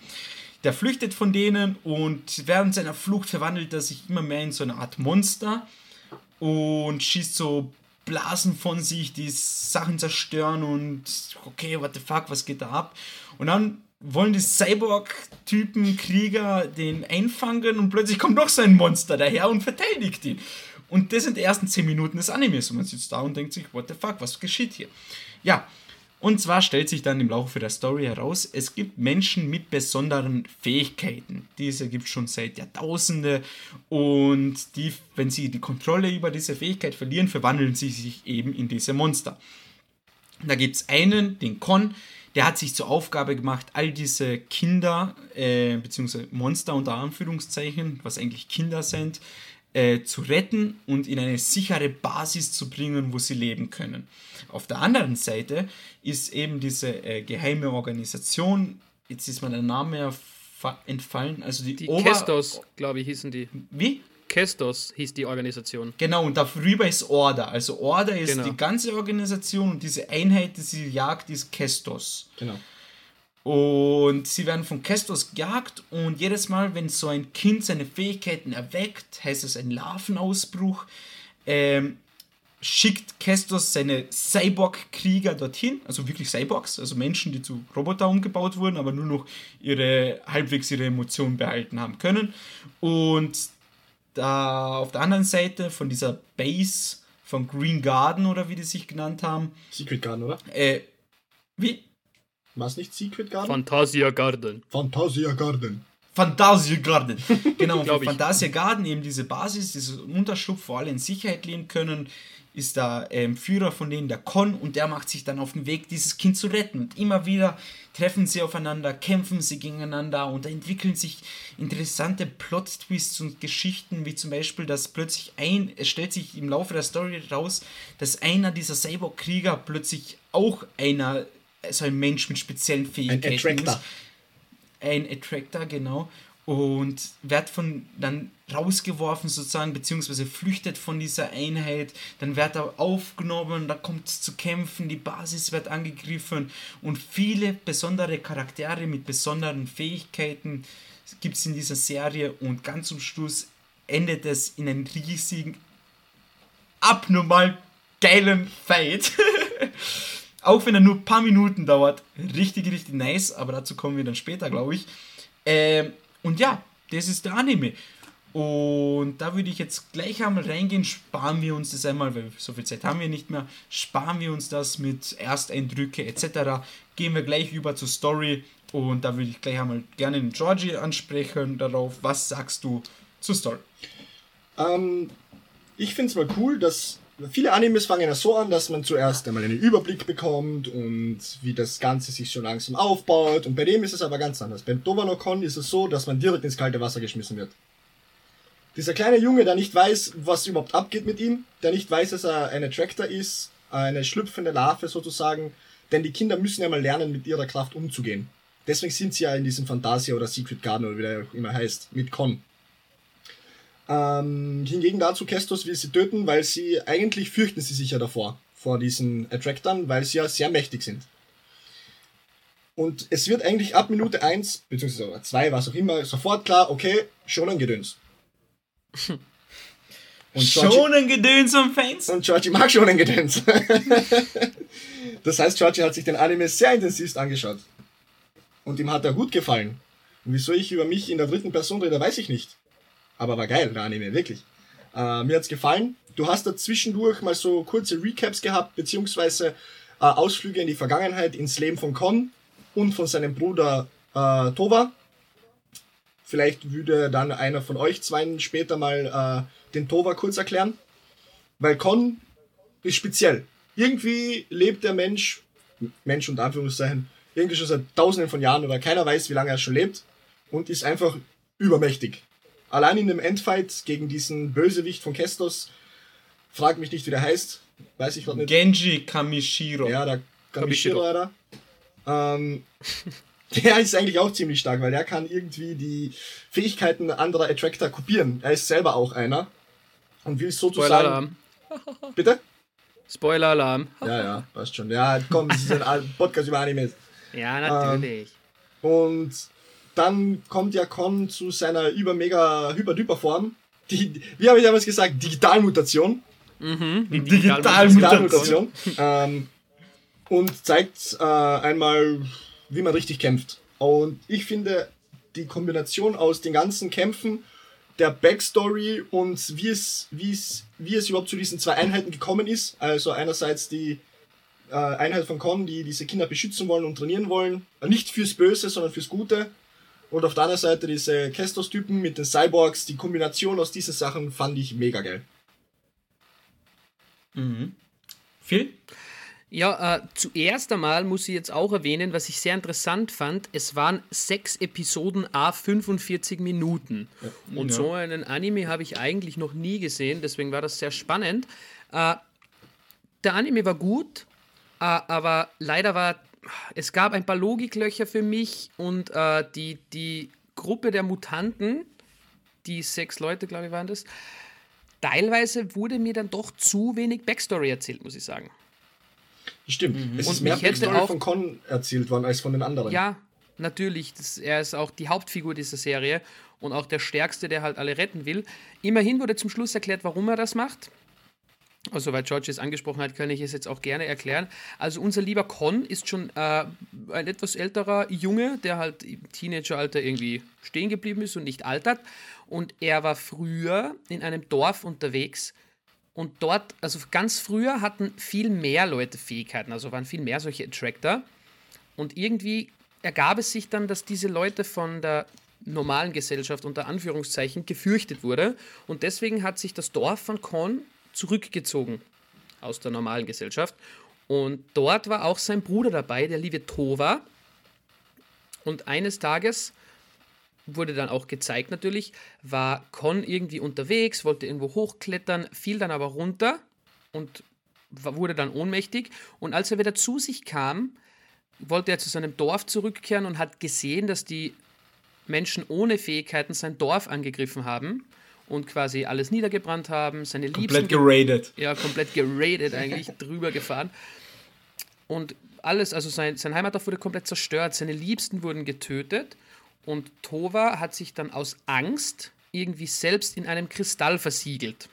Der flüchtet von denen und während seiner Flucht verwandelt er sich immer mehr in so eine Art Monster und schießt so Blasen von sich, die Sachen zerstören und okay, what the fuck, was geht da ab? Und dann wollen die Cyborg-Typen, Krieger den einfangen und plötzlich kommt noch so ein Monster daher und verteidigt ihn. Und das sind die ersten 10 Minuten des Animes und man sitzt da und denkt sich, what the fuck, was geschieht hier? Ja, und zwar stellt sich dann im Laufe der Story heraus, es gibt Menschen mit besonderen Fähigkeiten. Diese gibt es schon seit Jahrtausende und die, wenn sie die Kontrolle über diese Fähigkeit verlieren, verwandeln sie sich eben in diese Monster. Da gibt es einen, den Con, der hat sich zur Aufgabe gemacht, all diese Kinder, äh, beziehungsweise Monster unter Anführungszeichen, was eigentlich Kinder sind, äh, zu retten und in eine sichere Basis zu bringen, wo sie leben können. Auf der anderen Seite ist eben diese äh, geheime Organisation, jetzt ist mir der Name entfallen, also die, die Ober Kestos, glaube ich, hießen die. Wie? Kestos hieß die Organisation. Genau, und darüber ist Order. Also Order ist genau. die ganze Organisation und diese Einheit, die sie jagt, ist Kestos. Genau. Und sie werden von Kestos gejagt und jedes Mal, wenn so ein Kind seine Fähigkeiten erweckt, heißt es ein Larvenausbruch, ähm, schickt Kestos seine Cyborg-Krieger dorthin, also wirklich Cyborgs, also Menschen, die zu Roboter umgebaut wurden, aber nur noch ihre halbwegs ihre Emotionen behalten haben können. Und da auf der anderen Seite von dieser Base von Green Garden oder wie die sich genannt haben. Secret Garden, oder? Äh, wie? War es nicht Secret Garden? Fantasia Garden. Fantasia Garden. Fantasia Garden. [LAUGHS] Genau, von Fantasia Garden, eben diese Basis, dieses Unterschlupf, wo alle in Sicherheit leben können, ist der ähm, Führer von denen, der Con, und der macht sich dann auf den Weg, dieses Kind zu retten. Und immer wieder treffen sie aufeinander, kämpfen sie gegeneinander und da entwickeln sich interessante Plot-Twists und Geschichten, wie zum Beispiel, dass plötzlich ein, es stellt sich im Laufe der Story raus, dass einer dieser Cyborg-Krieger plötzlich auch einer so ein Mensch mit speziellen Fähigkeiten ein Attractor. Ein Attractor, genau. Und wird von dann rausgeworfen sozusagen, beziehungsweise flüchtet von dieser Einheit, dann wird er aufgenommen, da kommt es zu Kämpfen, die Basis wird angegriffen und viele besondere Charaktere mit besonderen Fähigkeiten gibt es in dieser Serie und ganz zum Schluss endet es in einem riesigen, abnormal geilen Fight. [LAUGHS] Auch wenn er nur ein paar Minuten dauert. Richtig, richtig nice, aber dazu kommen wir dann später, glaube ich. Ähm, und ja, das ist der Anime. Und da würde ich jetzt gleich einmal reingehen, sparen wir uns das einmal, weil so viel Zeit haben wir nicht mehr, sparen wir uns das mit Ersteindrücke etc. Gehen wir gleich über zur Story und da würde ich gleich einmal gerne den Georgie ansprechen darauf. Was sagst du zur Story? Ähm, ich finde es mal cool, dass viele Animes fangen ja so an, dass man zuerst einmal einen Überblick bekommt und wie das Ganze sich so langsam aufbaut. Und bei dem ist es aber ganz anders. Beim Dovanokon ist es so, dass man direkt ins kalte Wasser geschmissen wird. Dieser kleine Junge, der nicht weiß, was überhaupt abgeht mit ihm, der nicht weiß, dass er ein Attractor ist, eine schlüpfende Larve sozusagen, denn die Kinder müssen ja mal lernen, mit ihrer Kraft umzugehen. Deswegen sind sie ja in diesem Fantasia oder Secret Garden oder wie der auch immer heißt, mit Con. Ähm, hingegen dazu Kestos will sie töten, weil sie, eigentlich fürchten sie sich ja davor, vor diesen Attractern, weil sie ja sehr mächtig sind. Und es wird eigentlich ab Minute 1, beziehungsweise 2, was auch immer, sofort klar, okay, schon ein Gedöns. [LAUGHS] Und schon ein Gedöns und Fans? Und Georgie mag schon ein Gedöns. [LAUGHS] das heißt, Georgie hat sich den Anime sehr intensivst angeschaut. Und ihm hat er gut gefallen. Und wieso ich über mich in der dritten Person rede, weiß ich nicht. Aber war geil, der Anime, wirklich. Äh, mir hat's gefallen. Du hast da zwischendurch mal so kurze Recaps gehabt, beziehungsweise äh, Ausflüge in die Vergangenheit, ins Leben von Kon und von seinem Bruder äh, Tova. Vielleicht würde dann einer von euch zwei später mal äh, den Tova kurz erklären. Weil Kon ist speziell. Irgendwie lebt der Mensch, Mensch und Anführungszeichen, irgendwie schon seit tausenden von Jahren oder keiner weiß, wie lange er schon lebt und ist einfach übermächtig. Allein in dem Endfight gegen diesen Bösewicht von Kestos, frag mich nicht, wie der heißt, weiß ich gerade nicht. Genji Kamishiro. Ja, der Kamishiro, Kamishiro. Ähm, [LAUGHS] der ist eigentlich auch ziemlich stark, weil der kann irgendwie die Fähigkeiten anderer Attractor kopieren. Er ist selber auch einer und will sozusagen. [LAUGHS] Bitte? Spoiler-Alarm. ja, ja, passt schon. Ja, komm, das ist ein [LAUGHS] Podcast über Animes. Ja, natürlich. Ähm, und dann kommt ja Con zu seiner über-mega hyper Form. Die, wie habe ich damals gesagt? Digitalmutation. Mhm, die Digitalmutation. ähm, und zeigt äh, einmal, wie man richtig kämpft. Und ich finde, die Kombination aus den ganzen Kämpfen, der Backstory und wie es, wie es, wie es überhaupt zu diesen zwei Einheiten gekommen ist. Also einerseits die äh, Einheit von Con, die diese Kinder beschützen wollen und trainieren wollen. Nicht fürs Böse, sondern fürs Gute. Und auf der anderen Seite diese Kestos-Typen mit den Cyborgs. Die Kombination aus diesen Sachen fand ich mega geil. Mhm. Phil? Ja, äh, zuerst einmal muss ich jetzt auch erwähnen, was ich sehr interessant fand. Es waren sechs Episoden a 45 Minuten. Ja. Und ja. so einen Anime habe ich eigentlich noch nie gesehen, deswegen war das sehr spannend. Äh, der Anime war gut, äh, aber leider war es gab ein paar Logiklöcher für mich und äh, die, die Gruppe der Mutanten, die sechs Leute, glaube ich, waren das, teilweise wurde mir dann doch zu wenig Backstory erzählt, muss ich sagen. Stimmt. Mhm. Es und ist mehr Backstory auch, von Con erzählt worden als von den anderen. Ja, natürlich. Das, er ist auch die Hauptfigur dieser Serie und auch der Stärkste, der halt alle retten will. Immerhin wurde zum Schluss erklärt, warum er das macht. Also, weil George es angesprochen hat, kann ich es jetzt auch gerne erklären. Also, unser lieber Con ist schon äh, ein etwas älterer Junge, der halt im Teenageralter irgendwie stehen geblieben ist und nicht altert. Und er war früher in einem Dorf unterwegs. Und dort, also ganz früher hatten viel mehr Leute Fähigkeiten, also waren viel mehr solche Attractor. Und irgendwie ergab es sich dann, dass diese Leute von der normalen Gesellschaft unter Anführungszeichen gefürchtet wurde. Und deswegen hat sich das Dorf von Con zurückgezogen aus der normalen Gesellschaft. Und dort war auch sein Bruder dabei, der liebe Tova. Und eines Tages wurde dann auch gezeigt natürlich, war Con irgendwie unterwegs, wollte irgendwo hochklettern, fiel dann aber runter und wurde dann ohnmächtig. Und als er wieder zu sich kam, wollte er zu seinem Dorf zurückkehren und hat gesehen, dass die Menschen ohne Fähigkeiten sein Dorf angegriffen haben und quasi alles niedergebrannt haben, seine Liebsten. Komplett geradet. Ja, komplett geradet eigentlich, [LAUGHS] drüber gefahren. Und alles, also sein, sein Heimatdorf wurde komplett zerstört, seine Liebsten wurden getötet und Tova hat sich dann aus Angst irgendwie selbst in einem Kristall versiegelt.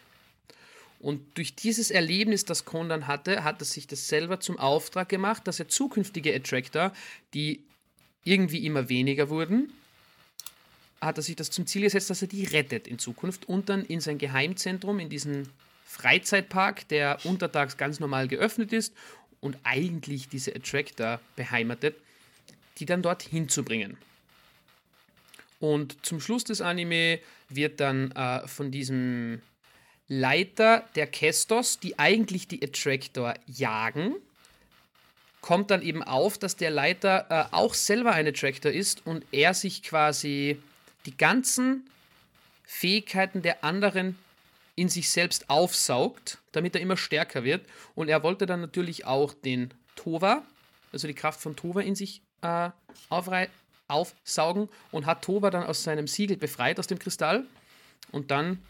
Und durch dieses Erlebnis, das Kon dann hatte, hat er sich das selber zum Auftrag gemacht, dass er zukünftige Attractor, die irgendwie immer weniger wurden, hat er sich das zum Ziel gesetzt, dass er die rettet in Zukunft und dann in sein Geheimzentrum, in diesen Freizeitpark, der untertags ganz normal geöffnet ist und eigentlich diese Attractor beheimatet, die dann dort hinzubringen. Und zum Schluss des Anime wird dann äh, von diesem Leiter der Kestos, die eigentlich die Attractor jagen, kommt dann eben auf, dass der Leiter äh, auch selber ein Attractor ist und er sich quasi die ganzen Fähigkeiten der anderen in sich selbst aufsaugt, damit er immer stärker wird. Und er wollte dann natürlich auch den Tova, also die Kraft von Tova in sich äh, aufsaugen und hat Toba dann aus seinem Siegel befreit, aus dem Kristall. Und dann,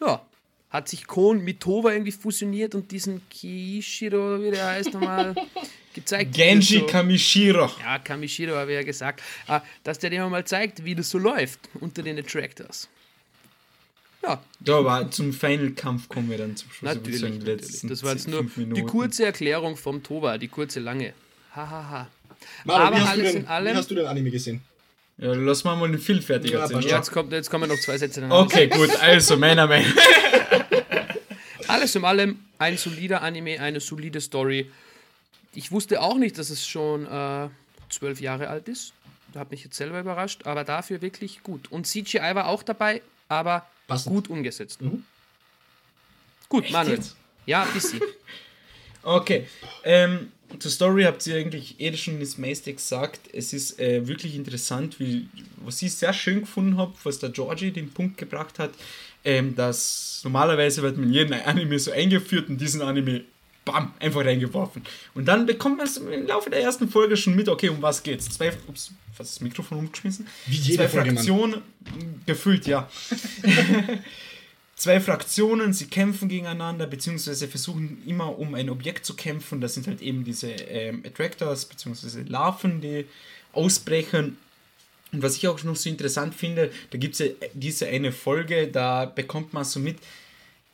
ja, hat sich Kon mit Toba irgendwie fusioniert und diesen Kishiro, wie der heißt nochmal, [LAUGHS] gezeigt. Genji so, Kamishiro. Ja, Kamishiro habe ich ja gesagt. Ah, dass der dir mal zeigt, wie das so läuft unter den Attractors. Ja. Ja, aber zum Final-Kampf kommen wir dann zum Schluss. Natürlich, natürlich. Das war jetzt nur die kurze Erklärung vom Toba, die kurze lange. Hahaha. Ha, ha. Aber alles denn, in allem. Wie hast du den Anime gesehen? Ja, lass mal mal den Film fertig ja, erzählen. Jetzt, kommt, jetzt kommen noch zwei Sätze. Okay, gut, also meiner Meinung [LAUGHS] Alles in allem ein solider Anime, eine solide Story. Ich wusste auch nicht, dass es schon äh, zwölf Jahre alt ist. Da hat mich jetzt selber überrascht, aber dafür wirklich gut. Und CGI war auch dabei, aber Passend. gut umgesetzt. Mhm. Gut, Echt Manuel. Jetzt? Ja, bisschen. [LAUGHS] okay. Ähm, zur Story habt ihr eigentlich eh schon das meiste gesagt. Es ist äh, wirklich interessant, wie, was ich sehr schön gefunden habe, was der Georgie den Punkt gebracht hat, ähm, dass normalerweise wird man jedem Anime so eingeführt und diesen Anime bam, einfach reingeworfen. Und dann bekommt man es im Laufe der ersten Folge schon mit, okay, um was geht's? Zwei, ups, was ist das Mikrofon umgeschmissen? Wie jede Zwei Fraktionen, gefüllt, ja. [LAUGHS] zwei Fraktionen, sie kämpfen gegeneinander, beziehungsweise versuchen immer um ein Objekt zu kämpfen. Das sind halt eben diese ähm, Attractors, beziehungsweise Larven, die ausbrechen. Und was ich auch noch so interessant finde, da gibt es ja diese eine Folge, da bekommt man so mit,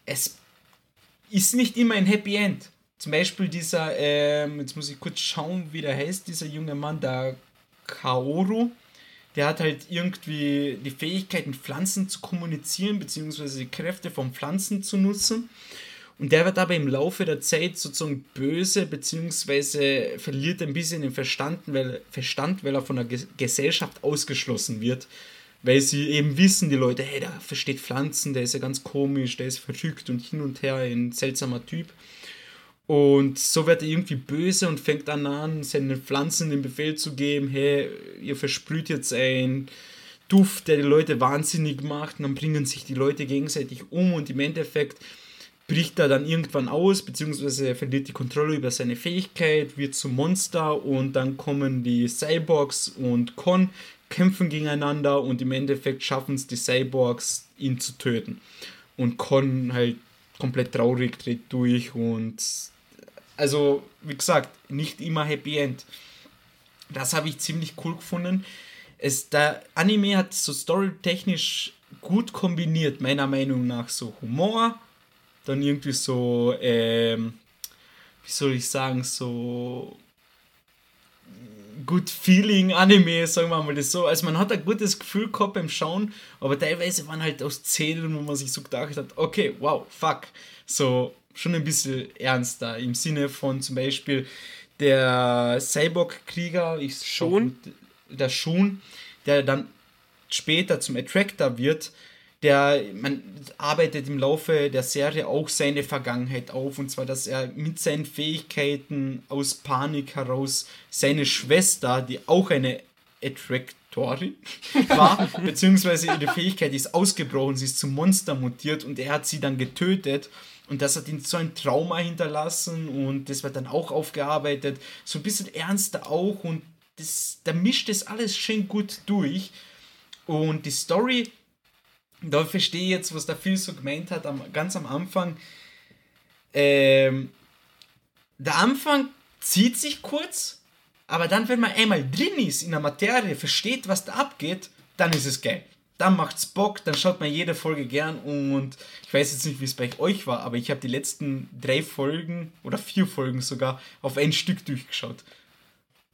es ist nicht immer ein Happy End. Zum Beispiel dieser, ähm, jetzt muss ich kurz schauen, wie der heißt, dieser junge Mann, der Kaoru der hat halt irgendwie die Fähigkeit, mit Pflanzen zu kommunizieren, beziehungsweise die Kräfte von Pflanzen zu nutzen. Und der wird aber im Laufe der Zeit sozusagen böse, beziehungsweise verliert ein bisschen den Verstand, weil, Verstand, weil er von der Gesellschaft ausgeschlossen wird. Weil sie eben wissen, die Leute, hey, der versteht Pflanzen, der ist ja ganz komisch, der ist verrückt und hin und her ein seltsamer Typ. Und so wird er irgendwie böse und fängt dann an, seinen Pflanzen den Befehl zu geben, hey, ihr versprüht jetzt einen Duft, der die Leute wahnsinnig macht und dann bringen sich die Leute gegenseitig um und im Endeffekt bricht er dann irgendwann aus, beziehungsweise er verliert die Kontrolle über seine Fähigkeit, wird zum Monster und dann kommen die Cyborgs und Con, kämpfen gegeneinander und im Endeffekt schaffen es die Cyborgs, ihn zu töten. Und Con halt komplett traurig dreht durch und also, wie gesagt, nicht immer Happy End. Das habe ich ziemlich cool gefunden. Es, der Anime hat so storytechnisch gut kombiniert, meiner Meinung nach. So Humor, dann irgendwie so, ähm, wie soll ich sagen, so Good Feeling Anime, sagen wir mal das so. Also man hat ein gutes Gefühl gehabt beim Schauen, aber teilweise waren halt aus Szenen, wo man sich so gedacht hat, okay, wow, fuck. So, schon ein bisschen ernster. Im Sinne von zum Beispiel der Cyborg-Krieger, ich schon, der Schon, der dann später zum Attractor wird, der man arbeitet im Laufe der Serie auch seine Vergangenheit auf und zwar, dass er mit seinen Fähigkeiten aus Panik heraus seine Schwester, die auch eine Attractorin [LAUGHS] war, [LAUGHS] beziehungsweise ihre Fähigkeit ist ausgebrochen, sie ist zum Monster mutiert und er hat sie dann getötet und das hat ihn so ein Trauma hinterlassen und das wird dann auch aufgearbeitet. So ein bisschen ernster auch und das, da mischt das alles schön gut durch. Und die Story, da verstehe ich jetzt, was der Phil so gemeint hat, am, ganz am Anfang. Ähm, der Anfang zieht sich kurz, aber dann, wenn man einmal drin ist in der Materie, versteht, was da abgeht, dann ist es geil dann macht's Bock, dann schaut man jede Folge gern und ich weiß jetzt nicht, wie es bei euch war, aber ich habe die letzten drei Folgen oder vier Folgen sogar auf ein Stück durchgeschaut.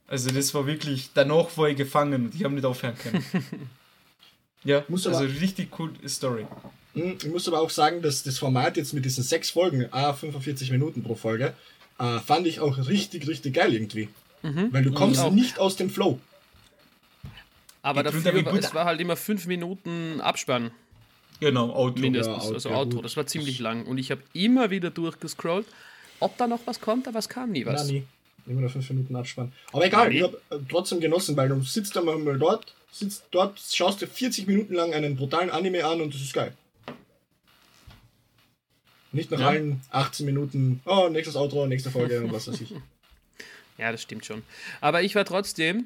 Also das war wirklich, danach war ich gefangen und ich habe nicht aufhören können. [LAUGHS] ja, muss also richtig cool Story. Hm, ich muss aber auch sagen, dass das Format jetzt mit diesen sechs Folgen, ah, 45 Minuten pro Folge, äh, fand ich auch richtig, richtig geil irgendwie. Mhm. Weil du kommst nicht aus dem Flow. Aber dafür, war, es war halt immer fünf Minuten Abspann. Genau, Auto. Mindestens, ja, also Auto. Ja, das war ziemlich ja. lang. Und ich habe immer wieder durchgescrollt, ob da noch was kommt, aber es kam nie was. Nein, nie. Immer nur fünf Minuten Abspann. Aber egal, ich habe äh, trotzdem genossen, weil du sitzt dann mal dort, sitzt dort, schaust dir 40 Minuten lang einen brutalen Anime an und das ist geil. Nicht nach allen 18 Minuten, oh, nächstes Outro, nächste Folge und was weiß ich. [LAUGHS] Ja, das stimmt schon. Aber ich war trotzdem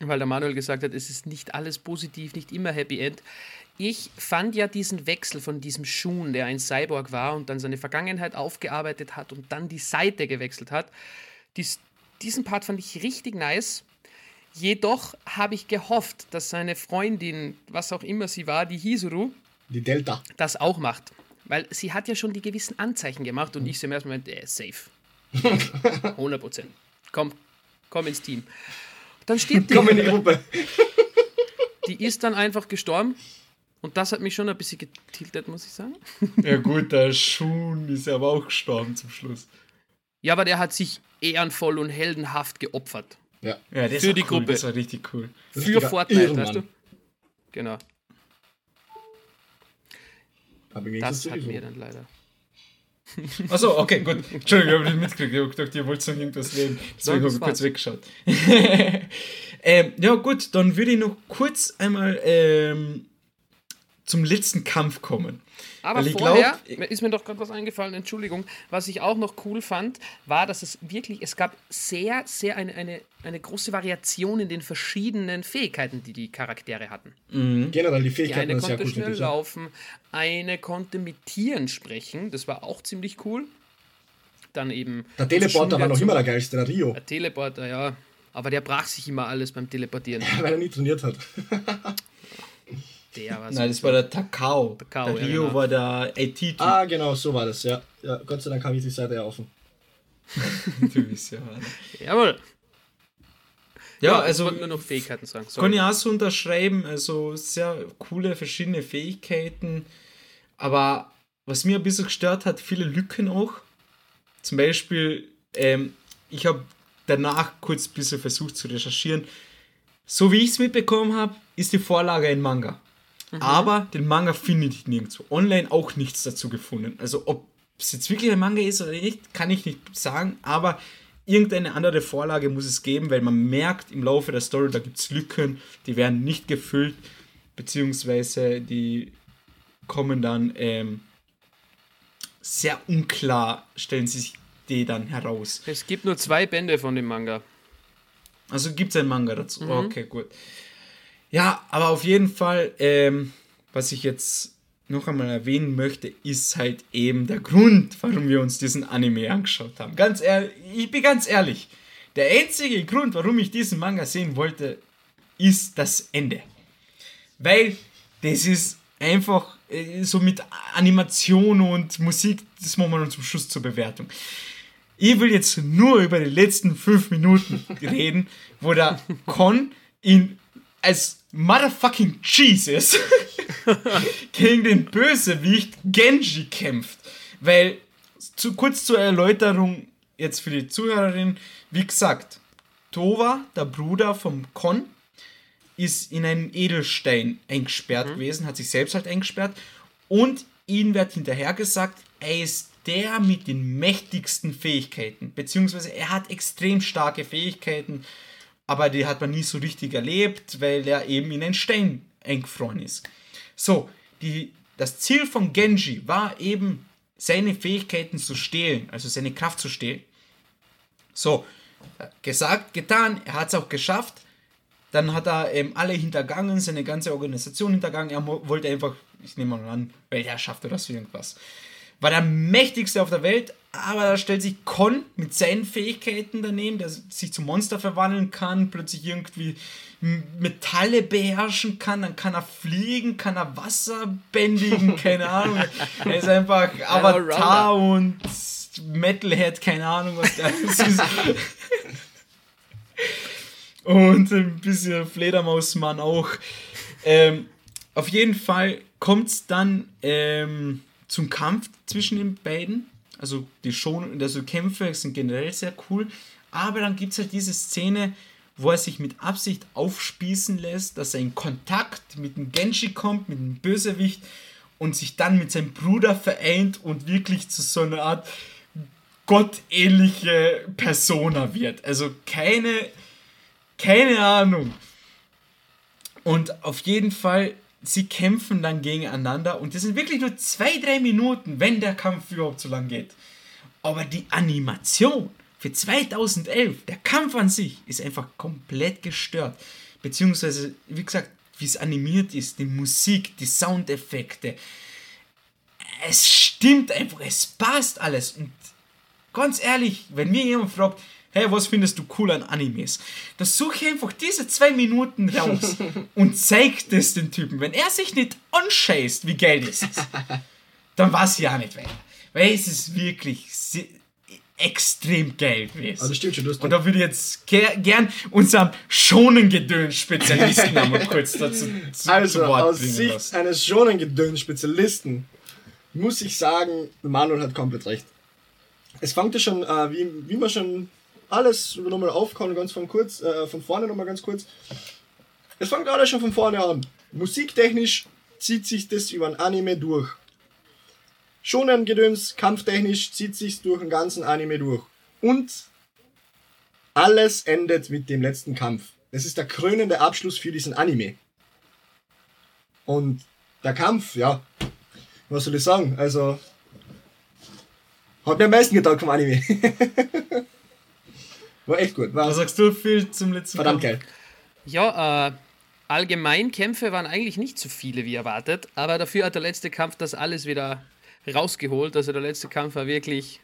weil der Manuel gesagt hat, es ist nicht alles positiv, nicht immer Happy End. Ich fand ja diesen Wechsel von diesem Shun, der ein Cyborg war und dann seine Vergangenheit aufgearbeitet hat und dann die Seite gewechselt hat, dies, diesen Part fand ich richtig nice. Jedoch habe ich gehofft, dass seine Freundin, was auch immer sie war, die Hisuru, die Delta, das auch macht. Weil sie hat ja schon die gewissen Anzeichen gemacht und ich so im ersten Moment, äh, safe. [LAUGHS] 100 Prozent. Komm, komm ins Team. Dann stirbt die. Komm in die Gruppe. [LAUGHS] Die ist dann einfach gestorben. Und das hat mich schon ein bisschen getiltet, muss ich sagen. Ja, gut, der Schun ist aber auch gestorben zum Schluss. Ja, aber der hat sich ehrenvoll und heldenhaft geopfert. Ja, ja das für die cool. Gruppe. Das war richtig cool. Für Fortnite, Irrmann. weißt du? Genau. das hat mir dann leider. Achso, okay, gut. Entschuldigung, ich habe nicht mitgekriegt. Ich habe gedacht, ihr wollt noch irgendwas reden. Deswegen habe ich kurz weggeschaut. [LAUGHS] ähm, ja, gut, dann würde ich noch kurz einmal ähm, zum letzten Kampf kommen. Aber vorher glaub, ist mir doch gerade was eingefallen, Entschuldigung. Was ich auch noch cool fand, war, dass es wirklich, es gab sehr, sehr eine, eine, eine große Variation in den verschiedenen Fähigkeiten, die die Charaktere hatten. Mhm. Generell die Fähigkeiten. Die eine konnte schnell laufen, eine konnte mit Tieren sprechen, das war auch ziemlich cool. Dann eben. Der Teleporter war noch immer der geilste, der Rio. Der Teleporter, ja. Aber der brach sich immer alles beim Teleportieren. Ja, [LAUGHS] weil er nie trainiert hat. [LAUGHS] Der war Nein, das war der Takao. Takao der Rio ja, genau. war der IT-Typ. Ah, genau, so war das, ja. ja. Gott sei Dank habe ich die Seite ja offen. [LAUGHS] du bist ja. Jawohl. Ja, ja also. Nur noch Fähigkeiten sagen. Sorry. Kann ich auch so unterschreiben. Also, sehr coole verschiedene Fähigkeiten. Aber was mir ein bisschen gestört hat, viele Lücken auch. Zum Beispiel, ähm, ich habe danach kurz ein bisschen versucht zu recherchieren. So wie ich es mitbekommen habe, ist die Vorlage ein Manga. Mhm. Aber den Manga finde ich nirgendwo. Online auch nichts dazu gefunden. Also ob es jetzt wirklich ein Manga ist oder nicht, kann ich nicht sagen. Aber irgendeine andere Vorlage muss es geben, weil man merkt im Laufe der Story, da gibt es Lücken, die werden nicht gefüllt, beziehungsweise die kommen dann ähm, sehr unklar, stellen sie sich die dann heraus. Es gibt nur zwei Bände von dem Manga. Also gibt es ein Manga dazu. Mhm. Okay, gut. Ja, aber auf jeden Fall, ähm, was ich jetzt noch einmal erwähnen möchte, ist halt eben der Grund, warum wir uns diesen Anime angeschaut haben. Ganz ehrlich, ich bin ganz ehrlich. Der einzige Grund, warum ich diesen Manga sehen wollte, ist das Ende. Weil das ist einfach äh, so mit Animation und Musik, das machen wir dann zum Schluss zur Bewertung. Ich will jetzt nur über die letzten fünf Minuten [LAUGHS] reden, wo der Con in als Motherfucking Jesus [LAUGHS] gegen den Bösewicht Genji kämpft. Weil, zu, kurz zur Erläuterung jetzt für die Zuhörerin, wie gesagt, Tova, der Bruder vom Kon, ist in einen Edelstein eingesperrt mhm. gewesen, hat sich selbst halt eingesperrt und ihm wird hinterher gesagt, er ist der mit den mächtigsten Fähigkeiten, beziehungsweise er hat extrem starke Fähigkeiten, aber die hat man nie so richtig erlebt, weil er eben in einen Stein eingefroren ist. So, die, das Ziel von Genji war eben, seine Fähigkeiten zu stehlen, also seine Kraft zu stehlen. So, gesagt, getan, er hat es auch geschafft. Dann hat er ähm, alle hintergangen, seine ganze Organisation hintergangen. Er wollte einfach, ich nehme mal an, Weltherrschaft oder so irgendwas war der mächtigste auf der Welt, aber da stellt sich Con mit seinen Fähigkeiten daneben, der sich zum Monster verwandeln kann, plötzlich irgendwie Metalle beherrschen kann, dann kann er fliegen, kann er Wasser bändigen, [LAUGHS] keine Ahnung. Er ist einfach Avatar und Metalhead, keine Ahnung, was das ist. [LAUGHS] und ein bisschen Fledermausmann auch. Ähm, auf jeden Fall kommt es dann ähm, zum Kampf zwischen den beiden. Also die schon, also Kämpfe sind generell sehr cool. Aber dann gibt es halt diese Szene, wo er sich mit Absicht aufspießen lässt, dass er in Kontakt mit dem Genji kommt, mit dem Bösewicht und sich dann mit seinem Bruder vereint und wirklich zu so einer Art gottähnliche Persona wird. Also keine, keine Ahnung. Und auf jeden Fall sie kämpfen dann gegeneinander und das sind wirklich nur zwei, drei Minuten, wenn der Kampf überhaupt so lang geht. Aber die Animation für 2011, der Kampf an sich ist einfach komplett gestört. Beziehungsweise, wie gesagt, wie es animiert ist, die Musik, die Soundeffekte. Es stimmt einfach, es passt alles. Und ganz ehrlich, wenn mir jemand fragt, hey, was findest du cool an Animes? Da suche ich einfach diese zwei Minuten raus [LAUGHS] und zeig das den Typen. Wenn er sich nicht anscheißt, wie geil das ist, [LAUGHS] dann weiß ich auch nicht weiter. Weil es ist wirklich extrem geil gewesen. Also stimmt schon, du hast Und da würde ich jetzt ger gern unseren Schonengedöns-Spezialisten [LAUGHS] einmal kurz dazu zu, also, zu Wort aus Sicht lassen. eines Schonengedöns-Spezialisten muss ich sagen, Manuel hat komplett recht. Es fängt ja schon, äh, wie, wie man schon alles nochmal aufkommen, ganz von kurz, äh, von vorne nochmal ganz kurz. Es fängt gerade schon von vorne an. Musiktechnisch zieht sich das über ein Anime durch. Schonen Gedöns, kampftechnisch zieht sich durch den ganzen Anime durch. Und alles endet mit dem letzten Kampf. Das ist der krönende Abschluss für diesen Anime. Und der Kampf, ja, was soll ich sagen? Also, hat mir am meisten gedacht vom Anime. [LAUGHS] War echt gut. War Was sagst du viel zum letzten Verdammt Kampf? geil. Ja, äh, allgemein Kämpfe waren eigentlich nicht so viele wie erwartet, aber dafür hat der letzte Kampf das alles wieder rausgeholt. Also der letzte Kampf war wirklich,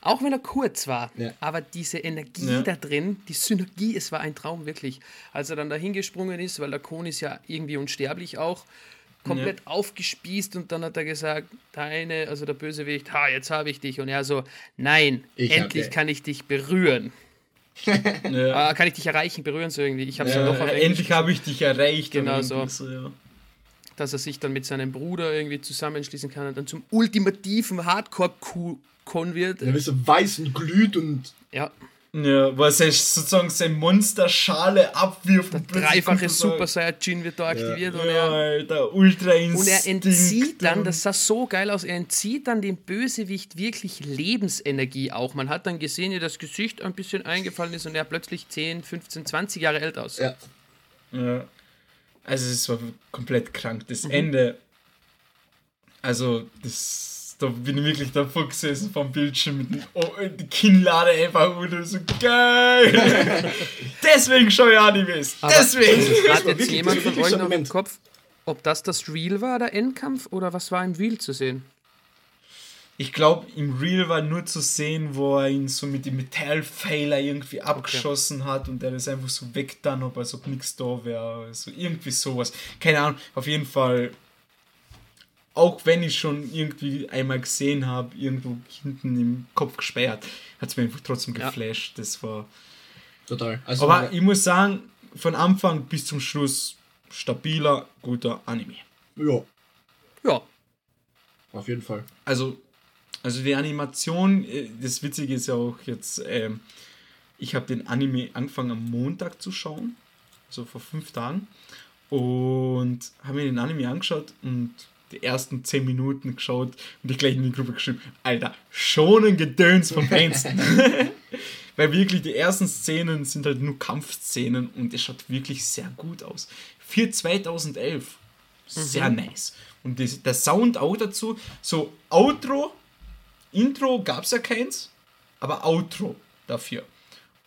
auch wenn er kurz war, ja. aber diese Energie ja. da drin, die Synergie, es war ein Traum wirklich. Als er dann da hingesprungen ist, weil der Kohn ist ja irgendwie unsterblich auch, komplett ja. aufgespießt und dann hat er gesagt, deine, also der Bösewicht, ha, jetzt habe ich dich. Und er so, nein, ich endlich kann ich dich berühren. [LAUGHS] ja. ah, kann ich dich erreichen, berühren so irgendwie. Ich hab's ja, dann doch Endlich habe ich dich erreicht. Genau so. so ja dass er sich dann mit seinem Bruder irgendwie zusammenschließen kann und dann zum ultimativen Hardcore-Con wird. Er ist so weiß und glüht und. Ja. Ja, wo er sozusagen seine Monsterschale abwirft. Der dreifache Super Saiyajin wird da aktiviert. Ja, und er, Alter, ultra Und er entzieht dann, das sah so geil aus, er entzieht dann dem Bösewicht wirklich Lebensenergie auch. Man hat dann gesehen, wie das Gesicht ein bisschen eingefallen ist und er plötzlich 10, 15, 20 Jahre alt aus. Ja. Ja. Also es war komplett krank. Das mhm. Ende, also das, da bin ich wirklich davor gesessen vom Bildschirm mit dem oh, die Kinnlade einfach und so geil. [LAUGHS] Deswegen schaue ich Animes. Aber Deswegen. Hat jetzt jemand von euch noch im Kopf, ob das das Real war, der Endkampf, oder was war im Real zu sehen? Ich glaube, im Real war nur zu sehen, wo er ihn so mit dem Metallpfeiler irgendwie abgeschossen okay. hat und er ist einfach so weg dann, ob als ob nichts da wäre. Also irgendwie sowas. Keine Ahnung. Auf jeden Fall, auch wenn ich schon irgendwie einmal gesehen habe, irgendwo hinten im Kopf gesperrt, hat es mir einfach trotzdem geflasht. Ja. Das war. Total. Also Aber ich muss sagen, von Anfang bis zum Schluss stabiler, guter Anime. Ja. Ja. Auf jeden Fall. Also also die Animation, äh, das Witzige ist ja auch jetzt, ähm, ich habe den Anime angefangen am Montag zu schauen, so vor fünf Tagen, und habe mir den Anime angeschaut und die ersten zehn Minuten geschaut und ich gleich in die Gruppe geschrieben, Alter, schon ein Gedöns vom Feinsten. [LAUGHS] Weil wirklich die ersten Szenen sind halt nur Kampfszenen und es schaut wirklich sehr gut aus. Für 2011 sehr mhm. nice. Und das, der Sound auch dazu, so Outro Intro gab es ja keins, aber Outro dafür.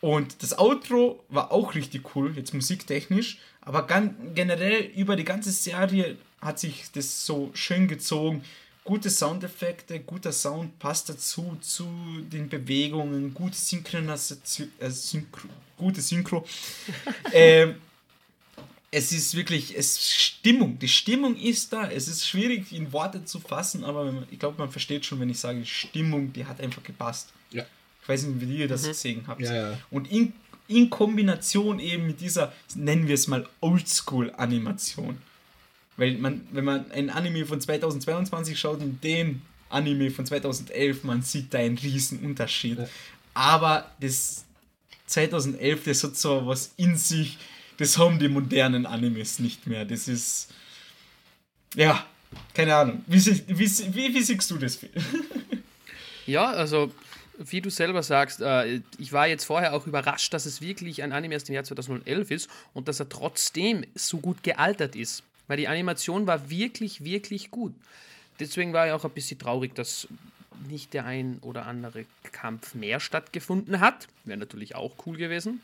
Und das Outro war auch richtig cool, jetzt musiktechnisch, aber ganz, generell über die ganze Serie hat sich das so schön gezogen. Gute Soundeffekte, guter Sound passt dazu, zu den Bewegungen, gute Synchronisation, äh, Synchro, gute Synchro. [LAUGHS] ähm, es ist wirklich, es Stimmung, die Stimmung ist da. Es ist schwierig in Worte zu fassen, aber man, ich glaube, man versteht schon, wenn ich sage, Stimmung, die hat einfach gepasst. Ja. Ich weiß nicht, wie ihr das mhm. gesehen habt. Ja, ja. Und in, in Kombination eben mit dieser, nennen wir es mal Oldschool-Animation. Weil man, wenn man ein Anime von 2022 schaut und den Anime von 2011, man sieht da einen riesen Unterschied. Ja. Aber das 2011, das hat so was in sich, das haben die modernen Animes nicht mehr. Das ist. Ja, keine Ahnung. Wie, wie, wie, wie siehst du das? [LAUGHS] ja, also wie du selber sagst, äh, ich war jetzt vorher auch überrascht, dass es wirklich ein Anime aus dem Jahr 2011 ist und dass er trotzdem so gut gealtert ist. Weil die Animation war wirklich, wirklich gut. Deswegen war ich auch ein bisschen traurig, dass nicht der ein oder andere Kampf mehr stattgefunden hat. Wäre natürlich auch cool gewesen.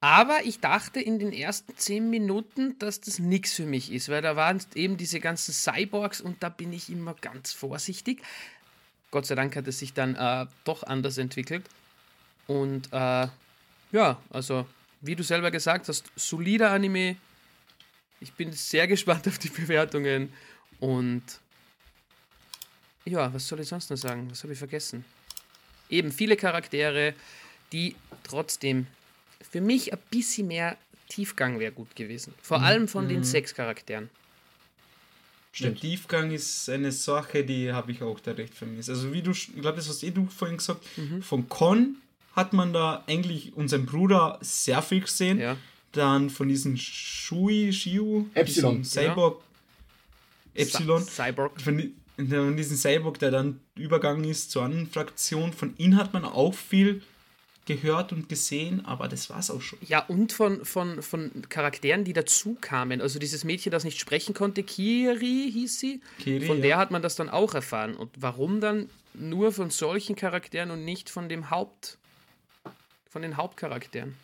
Aber ich dachte in den ersten zehn Minuten, dass das nichts für mich ist, weil da waren eben diese ganzen Cyborgs und da bin ich immer ganz vorsichtig. Gott sei Dank hat es sich dann äh, doch anders entwickelt. Und äh, ja, also wie du selber gesagt hast, solider Anime. Ich bin sehr gespannt auf die Bewertungen und ja, was soll ich sonst noch sagen? Was habe ich vergessen? Eben viele Charaktere, die trotzdem für mich ein bisschen mehr Tiefgang wäre gut gewesen. Vor mhm. allem von mhm. den sechs Charakteren. Der Tiefgang ist eine Sache, die habe ich auch da recht vermisst. Also wie du, ich glaube, das hast eh du vorhin gesagt, mhm. von Con hat man da eigentlich unseren Bruder sehr viel gesehen. Ja. Dann von diesem Shui, Shiu, Epsilon, Cyborg, ja. Epsilon. Cyborg. Von, von diesem Cyborg, der dann übergangen ist zur anderen Fraktion. Von ihm hat man auch viel gehört und gesehen, aber das war es auch schon. Ja, und von, von, von Charakteren, die dazu kamen. Also dieses Mädchen, das nicht sprechen konnte, Kiri hieß sie. Kiri, von der ja. hat man das dann auch erfahren. Und warum dann nur von solchen Charakteren und nicht von dem Haupt, von den Hauptcharakteren?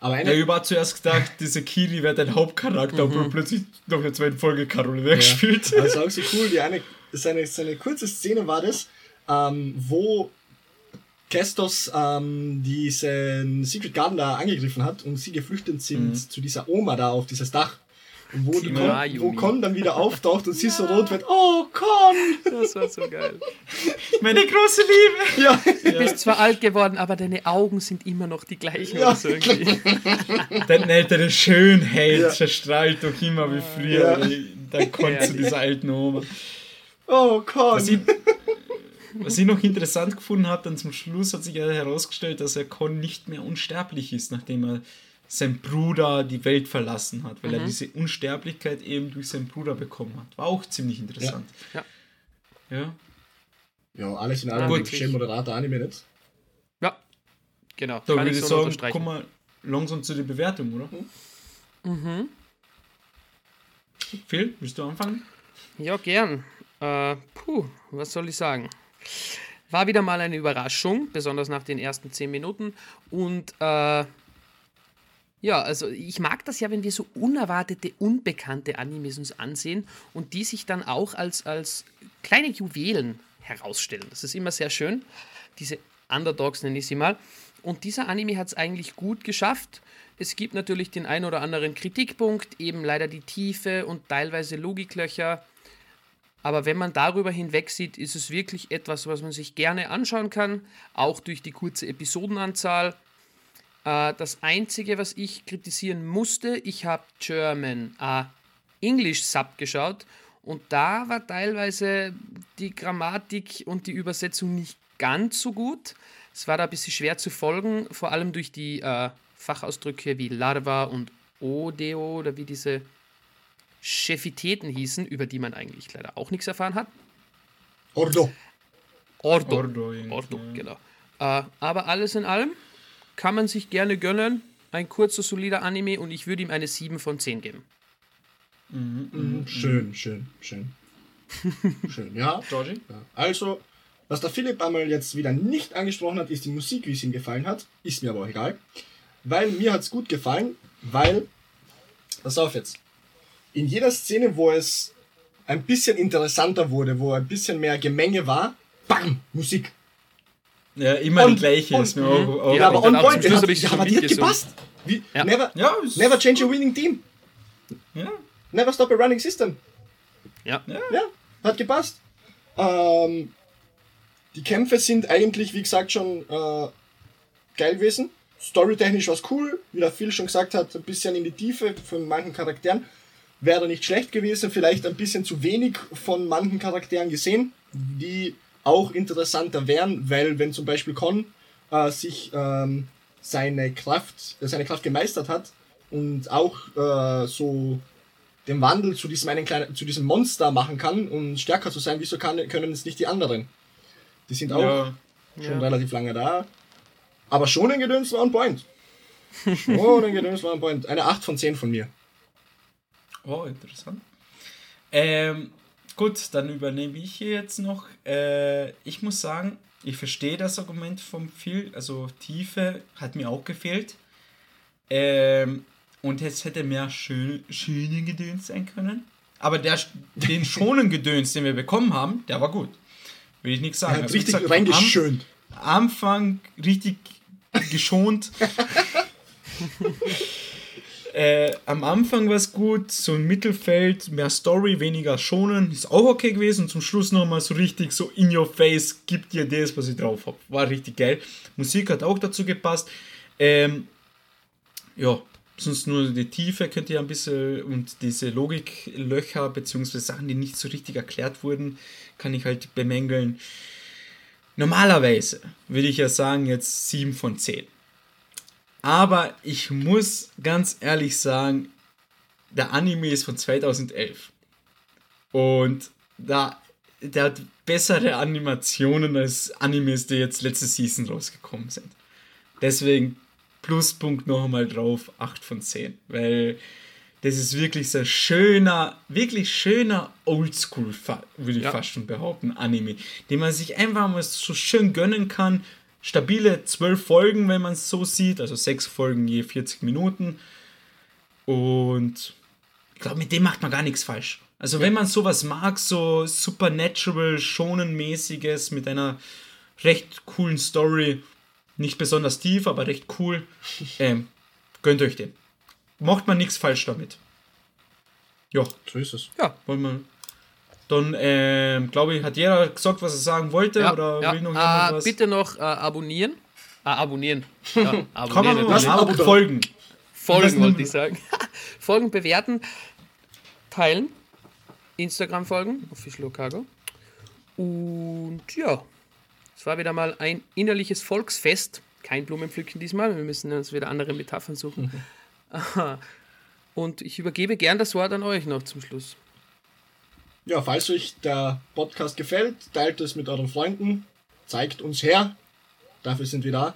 Aber ja, ich war zuerst gedacht, diese Kiri wäre dein Hauptcharakter, mhm. aber plötzlich noch eine zweite Folge Caroline ja. gespielt. Also auch so cool, die eine, seine, seine kurze Szene war das, ähm, wo Kestos ähm, diesen Secret Garden da angegriffen hat und sie geflüchtet sind mhm. zu dieser Oma da auf dieses Dach. Und wo, Con, wo Con dann wieder auftaucht und sie so rot wird. Oh, Con! Das war so geil. Meine große Liebe! Ja. Du bist zwar alt geworden, aber deine Augen sind immer noch die gleichen. Ja. So Deine ältere Schönheit ja. verstrahlt doch immer wie früher. Ja. Dann Con zu dieser alten Oma. Oh, Con! Was ich, was ich noch interessant gefunden habe, dann zum Schluss hat sich ja herausgestellt, dass er Con nicht mehr unsterblich ist, nachdem er sein Bruder die Welt verlassen hat, weil mhm. er diese Unsterblichkeit eben durch seinen Bruder bekommen hat. War auch ziemlich interessant. Ja. Ja, ja alles in allem ja, schön moderater Anime nicht. Ja, genau. Da würde ich so sagen, komm mal langsam zu der Bewertung, oder? Mhm. Phil, willst du anfangen? Ja, gern. Äh, puh, was soll ich sagen? War wieder mal eine Überraschung, besonders nach den ersten zehn Minuten. Und äh, ja, also ich mag das ja, wenn wir so unerwartete, unbekannte Animes uns ansehen und die sich dann auch als, als kleine Juwelen herausstellen. Das ist immer sehr schön. Diese Underdogs nenne ich sie mal. Und dieser Anime hat es eigentlich gut geschafft. Es gibt natürlich den ein oder anderen Kritikpunkt, eben leider die Tiefe und teilweise Logiklöcher. Aber wenn man darüber hinweg sieht, ist es wirklich etwas, was man sich gerne anschauen kann, auch durch die kurze Episodenanzahl. Äh, das Einzige, was ich kritisieren musste, ich habe German, äh, English Sub geschaut und da war teilweise die Grammatik und die Übersetzung nicht ganz so gut. Es war da ein bisschen schwer zu folgen, vor allem durch die äh, Fachausdrücke wie Larva und Odeo oder wie diese Chefitäten hießen, über die man eigentlich leider auch nichts erfahren hat. Ordo. Ordo. Ordo, Ordo genau. Äh, aber alles in allem kann man sich gerne gönnen. Ein kurzer, solider Anime und ich würde ihm eine 7 von 10 geben. Mhm, mhm, schön, schön, schön. [LAUGHS] schön, ja. Georgie? Ja. Also, was der Philipp einmal jetzt wieder nicht angesprochen hat, ist die Musik, wie es ihm gefallen hat. Ist mir aber auch egal. Weil mir hat es gut gefallen, weil, pass auf jetzt, in jeder Szene, wo es ein bisschen interessanter wurde, wo ein bisschen mehr Gemenge war, bam, Musik. Ja, immer on, die gleiche. On, ist mir auch, auch ja, aber on point. Hat, ja, aber die hat gepasst. Wie, ja. Never, ja, never change a winning team. Ja. Never stop a running system. Ja. Ja, ja hat gepasst. Ähm, die Kämpfe sind eigentlich, wie gesagt, schon äh, geil gewesen. Storytechnisch war es cool, wie der Phil schon gesagt hat, ein bisschen in die Tiefe von manchen Charakteren wäre da nicht schlecht gewesen, vielleicht ein bisschen zu wenig von manchen Charakteren gesehen, die auch interessanter wären, weil wenn zum Beispiel Con äh, sich ähm, seine Kraft, äh, seine Kraft gemeistert hat und auch äh, so den Wandel zu diesem einen kleinen, zu diesem Monster machen kann und stärker zu sein, wieso kann, können es nicht die anderen? Die sind auch ja. schon ja. relativ lange da. Aber schon ein Gedöns war ein Point. Schon ein Gedöns war ein Point. Eine 8 von 10 von mir. Oh, interessant. Ähm, gut, dann übernehme ich hier jetzt noch. Äh, ich muss sagen, ich verstehe das Argument vom viel, also Tiefe hat mir auch gefehlt. Ähm, und es hätte mehr schön, schöne Gedöns sein können. Aber der, den [LAUGHS] schonen Gedöns, den wir bekommen haben, der war gut. Will ich nichts sagen. Er hat also, richtig reingeschönt. Am Anfang richtig geschont. [LAUGHS] äh, am Anfang war es gut, so im Mittelfeld, mehr Story, weniger schonen, ist auch okay gewesen. Und zum Schluss nochmal so richtig so in your face, gibt dir das, was ich drauf habe. War richtig geil. Musik hat auch dazu gepasst. Ähm, ja, sonst nur die Tiefe könnt ihr ein bisschen und diese Logiklöcher beziehungsweise Sachen, die nicht so richtig erklärt wurden, kann ich halt bemängeln. Normalerweise würde ich ja sagen jetzt 7 von 10. Aber ich muss ganz ehrlich sagen, der Anime ist von 2011. Und da, der hat bessere Animationen als Animes, die jetzt letzte Season rausgekommen sind. Deswegen Pluspunkt noch einmal drauf, 8 von 10. Weil das ist wirklich so ein schöner, wirklich schöner Oldschool, würde ich ja. fast schon behaupten, Anime, den man sich einfach mal so schön gönnen kann. Stabile 12 Folgen, wenn man es so sieht, also 6 Folgen je 40 Minuten. Und ich glaube, mit dem macht man gar nichts falsch. Also, ja. wenn man sowas mag, so supernatural, schonenmäßiges mit einer recht coolen Story, nicht besonders tief, aber recht cool, [LAUGHS] ähm, gönnt euch den macht man nichts falsch damit. Ja. So ist es. Ja. Wollen wir. Dann, ähm, glaube ich, hat jeder gesagt, was er sagen wollte. Ja, oder ja. will noch jemand äh, was? Bitte noch äh, abonnieren. Ah, abonnieren. Ja, abonnieren. Kann man was Abo folgen. Folgen wollte ich sagen. [LAUGHS] folgen, bewerten, teilen. Instagram folgen, Official Cargo. Und ja, es war wieder mal ein innerliches Volksfest. Kein Blumenpflücken diesmal. Wir müssen uns wieder andere Metaphern suchen. Mhm. Aha. [LAUGHS] Und ich übergebe gern das Wort an euch noch zum Schluss. Ja, falls euch der Podcast gefällt, teilt es mit euren Freunden, zeigt uns her. Dafür sind wir da.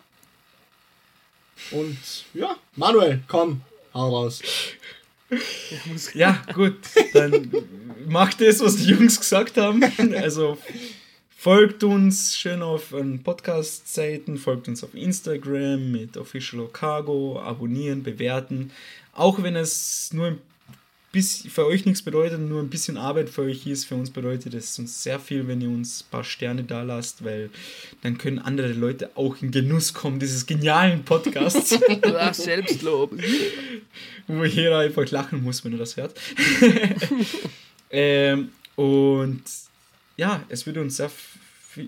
Und ja, Manuel, komm, hau raus. Ja, gut, dann macht das, was die Jungs gesagt haben. Also Folgt uns schön auf Podcast-Seiten, folgt uns auf Instagram mit Official Cargo, abonnieren, bewerten. Auch wenn es nur ein bisschen für euch nichts bedeutet, nur ein bisschen Arbeit für euch ist, für uns bedeutet es uns sehr viel, wenn ihr uns ein paar Sterne da lasst, weil dann können andere Leute auch in Genuss kommen dieses genialen Podcasts. [LAUGHS] Ach, Selbstlob. [LAUGHS] Wo jeder einfach lachen muss, wenn er das hört. [LAUGHS] ähm, und ja, es würde uns sehr,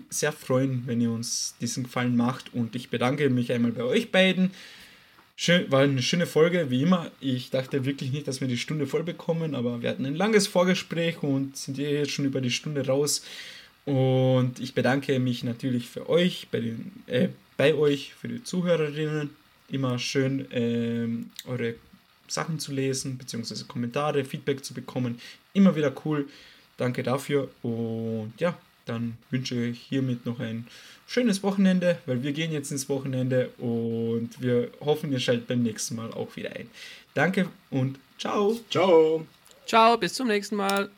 sehr freuen, wenn ihr uns diesen Gefallen macht. Und ich bedanke mich einmal bei euch beiden. Schön, war eine schöne Folge, wie immer. Ich dachte wirklich nicht, dass wir die Stunde voll bekommen, aber wir hatten ein langes Vorgespräch und sind jetzt schon über die Stunde raus. Und ich bedanke mich natürlich für euch, bei, den, äh, bei euch, für die Zuhörerinnen. Immer schön ähm, eure Sachen zu lesen, beziehungsweise Kommentare, Feedback zu bekommen. Immer wieder cool. Danke dafür und ja, dann wünsche ich hiermit noch ein schönes Wochenende, weil wir gehen jetzt ins Wochenende und wir hoffen, ihr schaltet beim nächsten Mal auch wieder ein. Danke und ciao. Ciao. Ciao, bis zum nächsten Mal.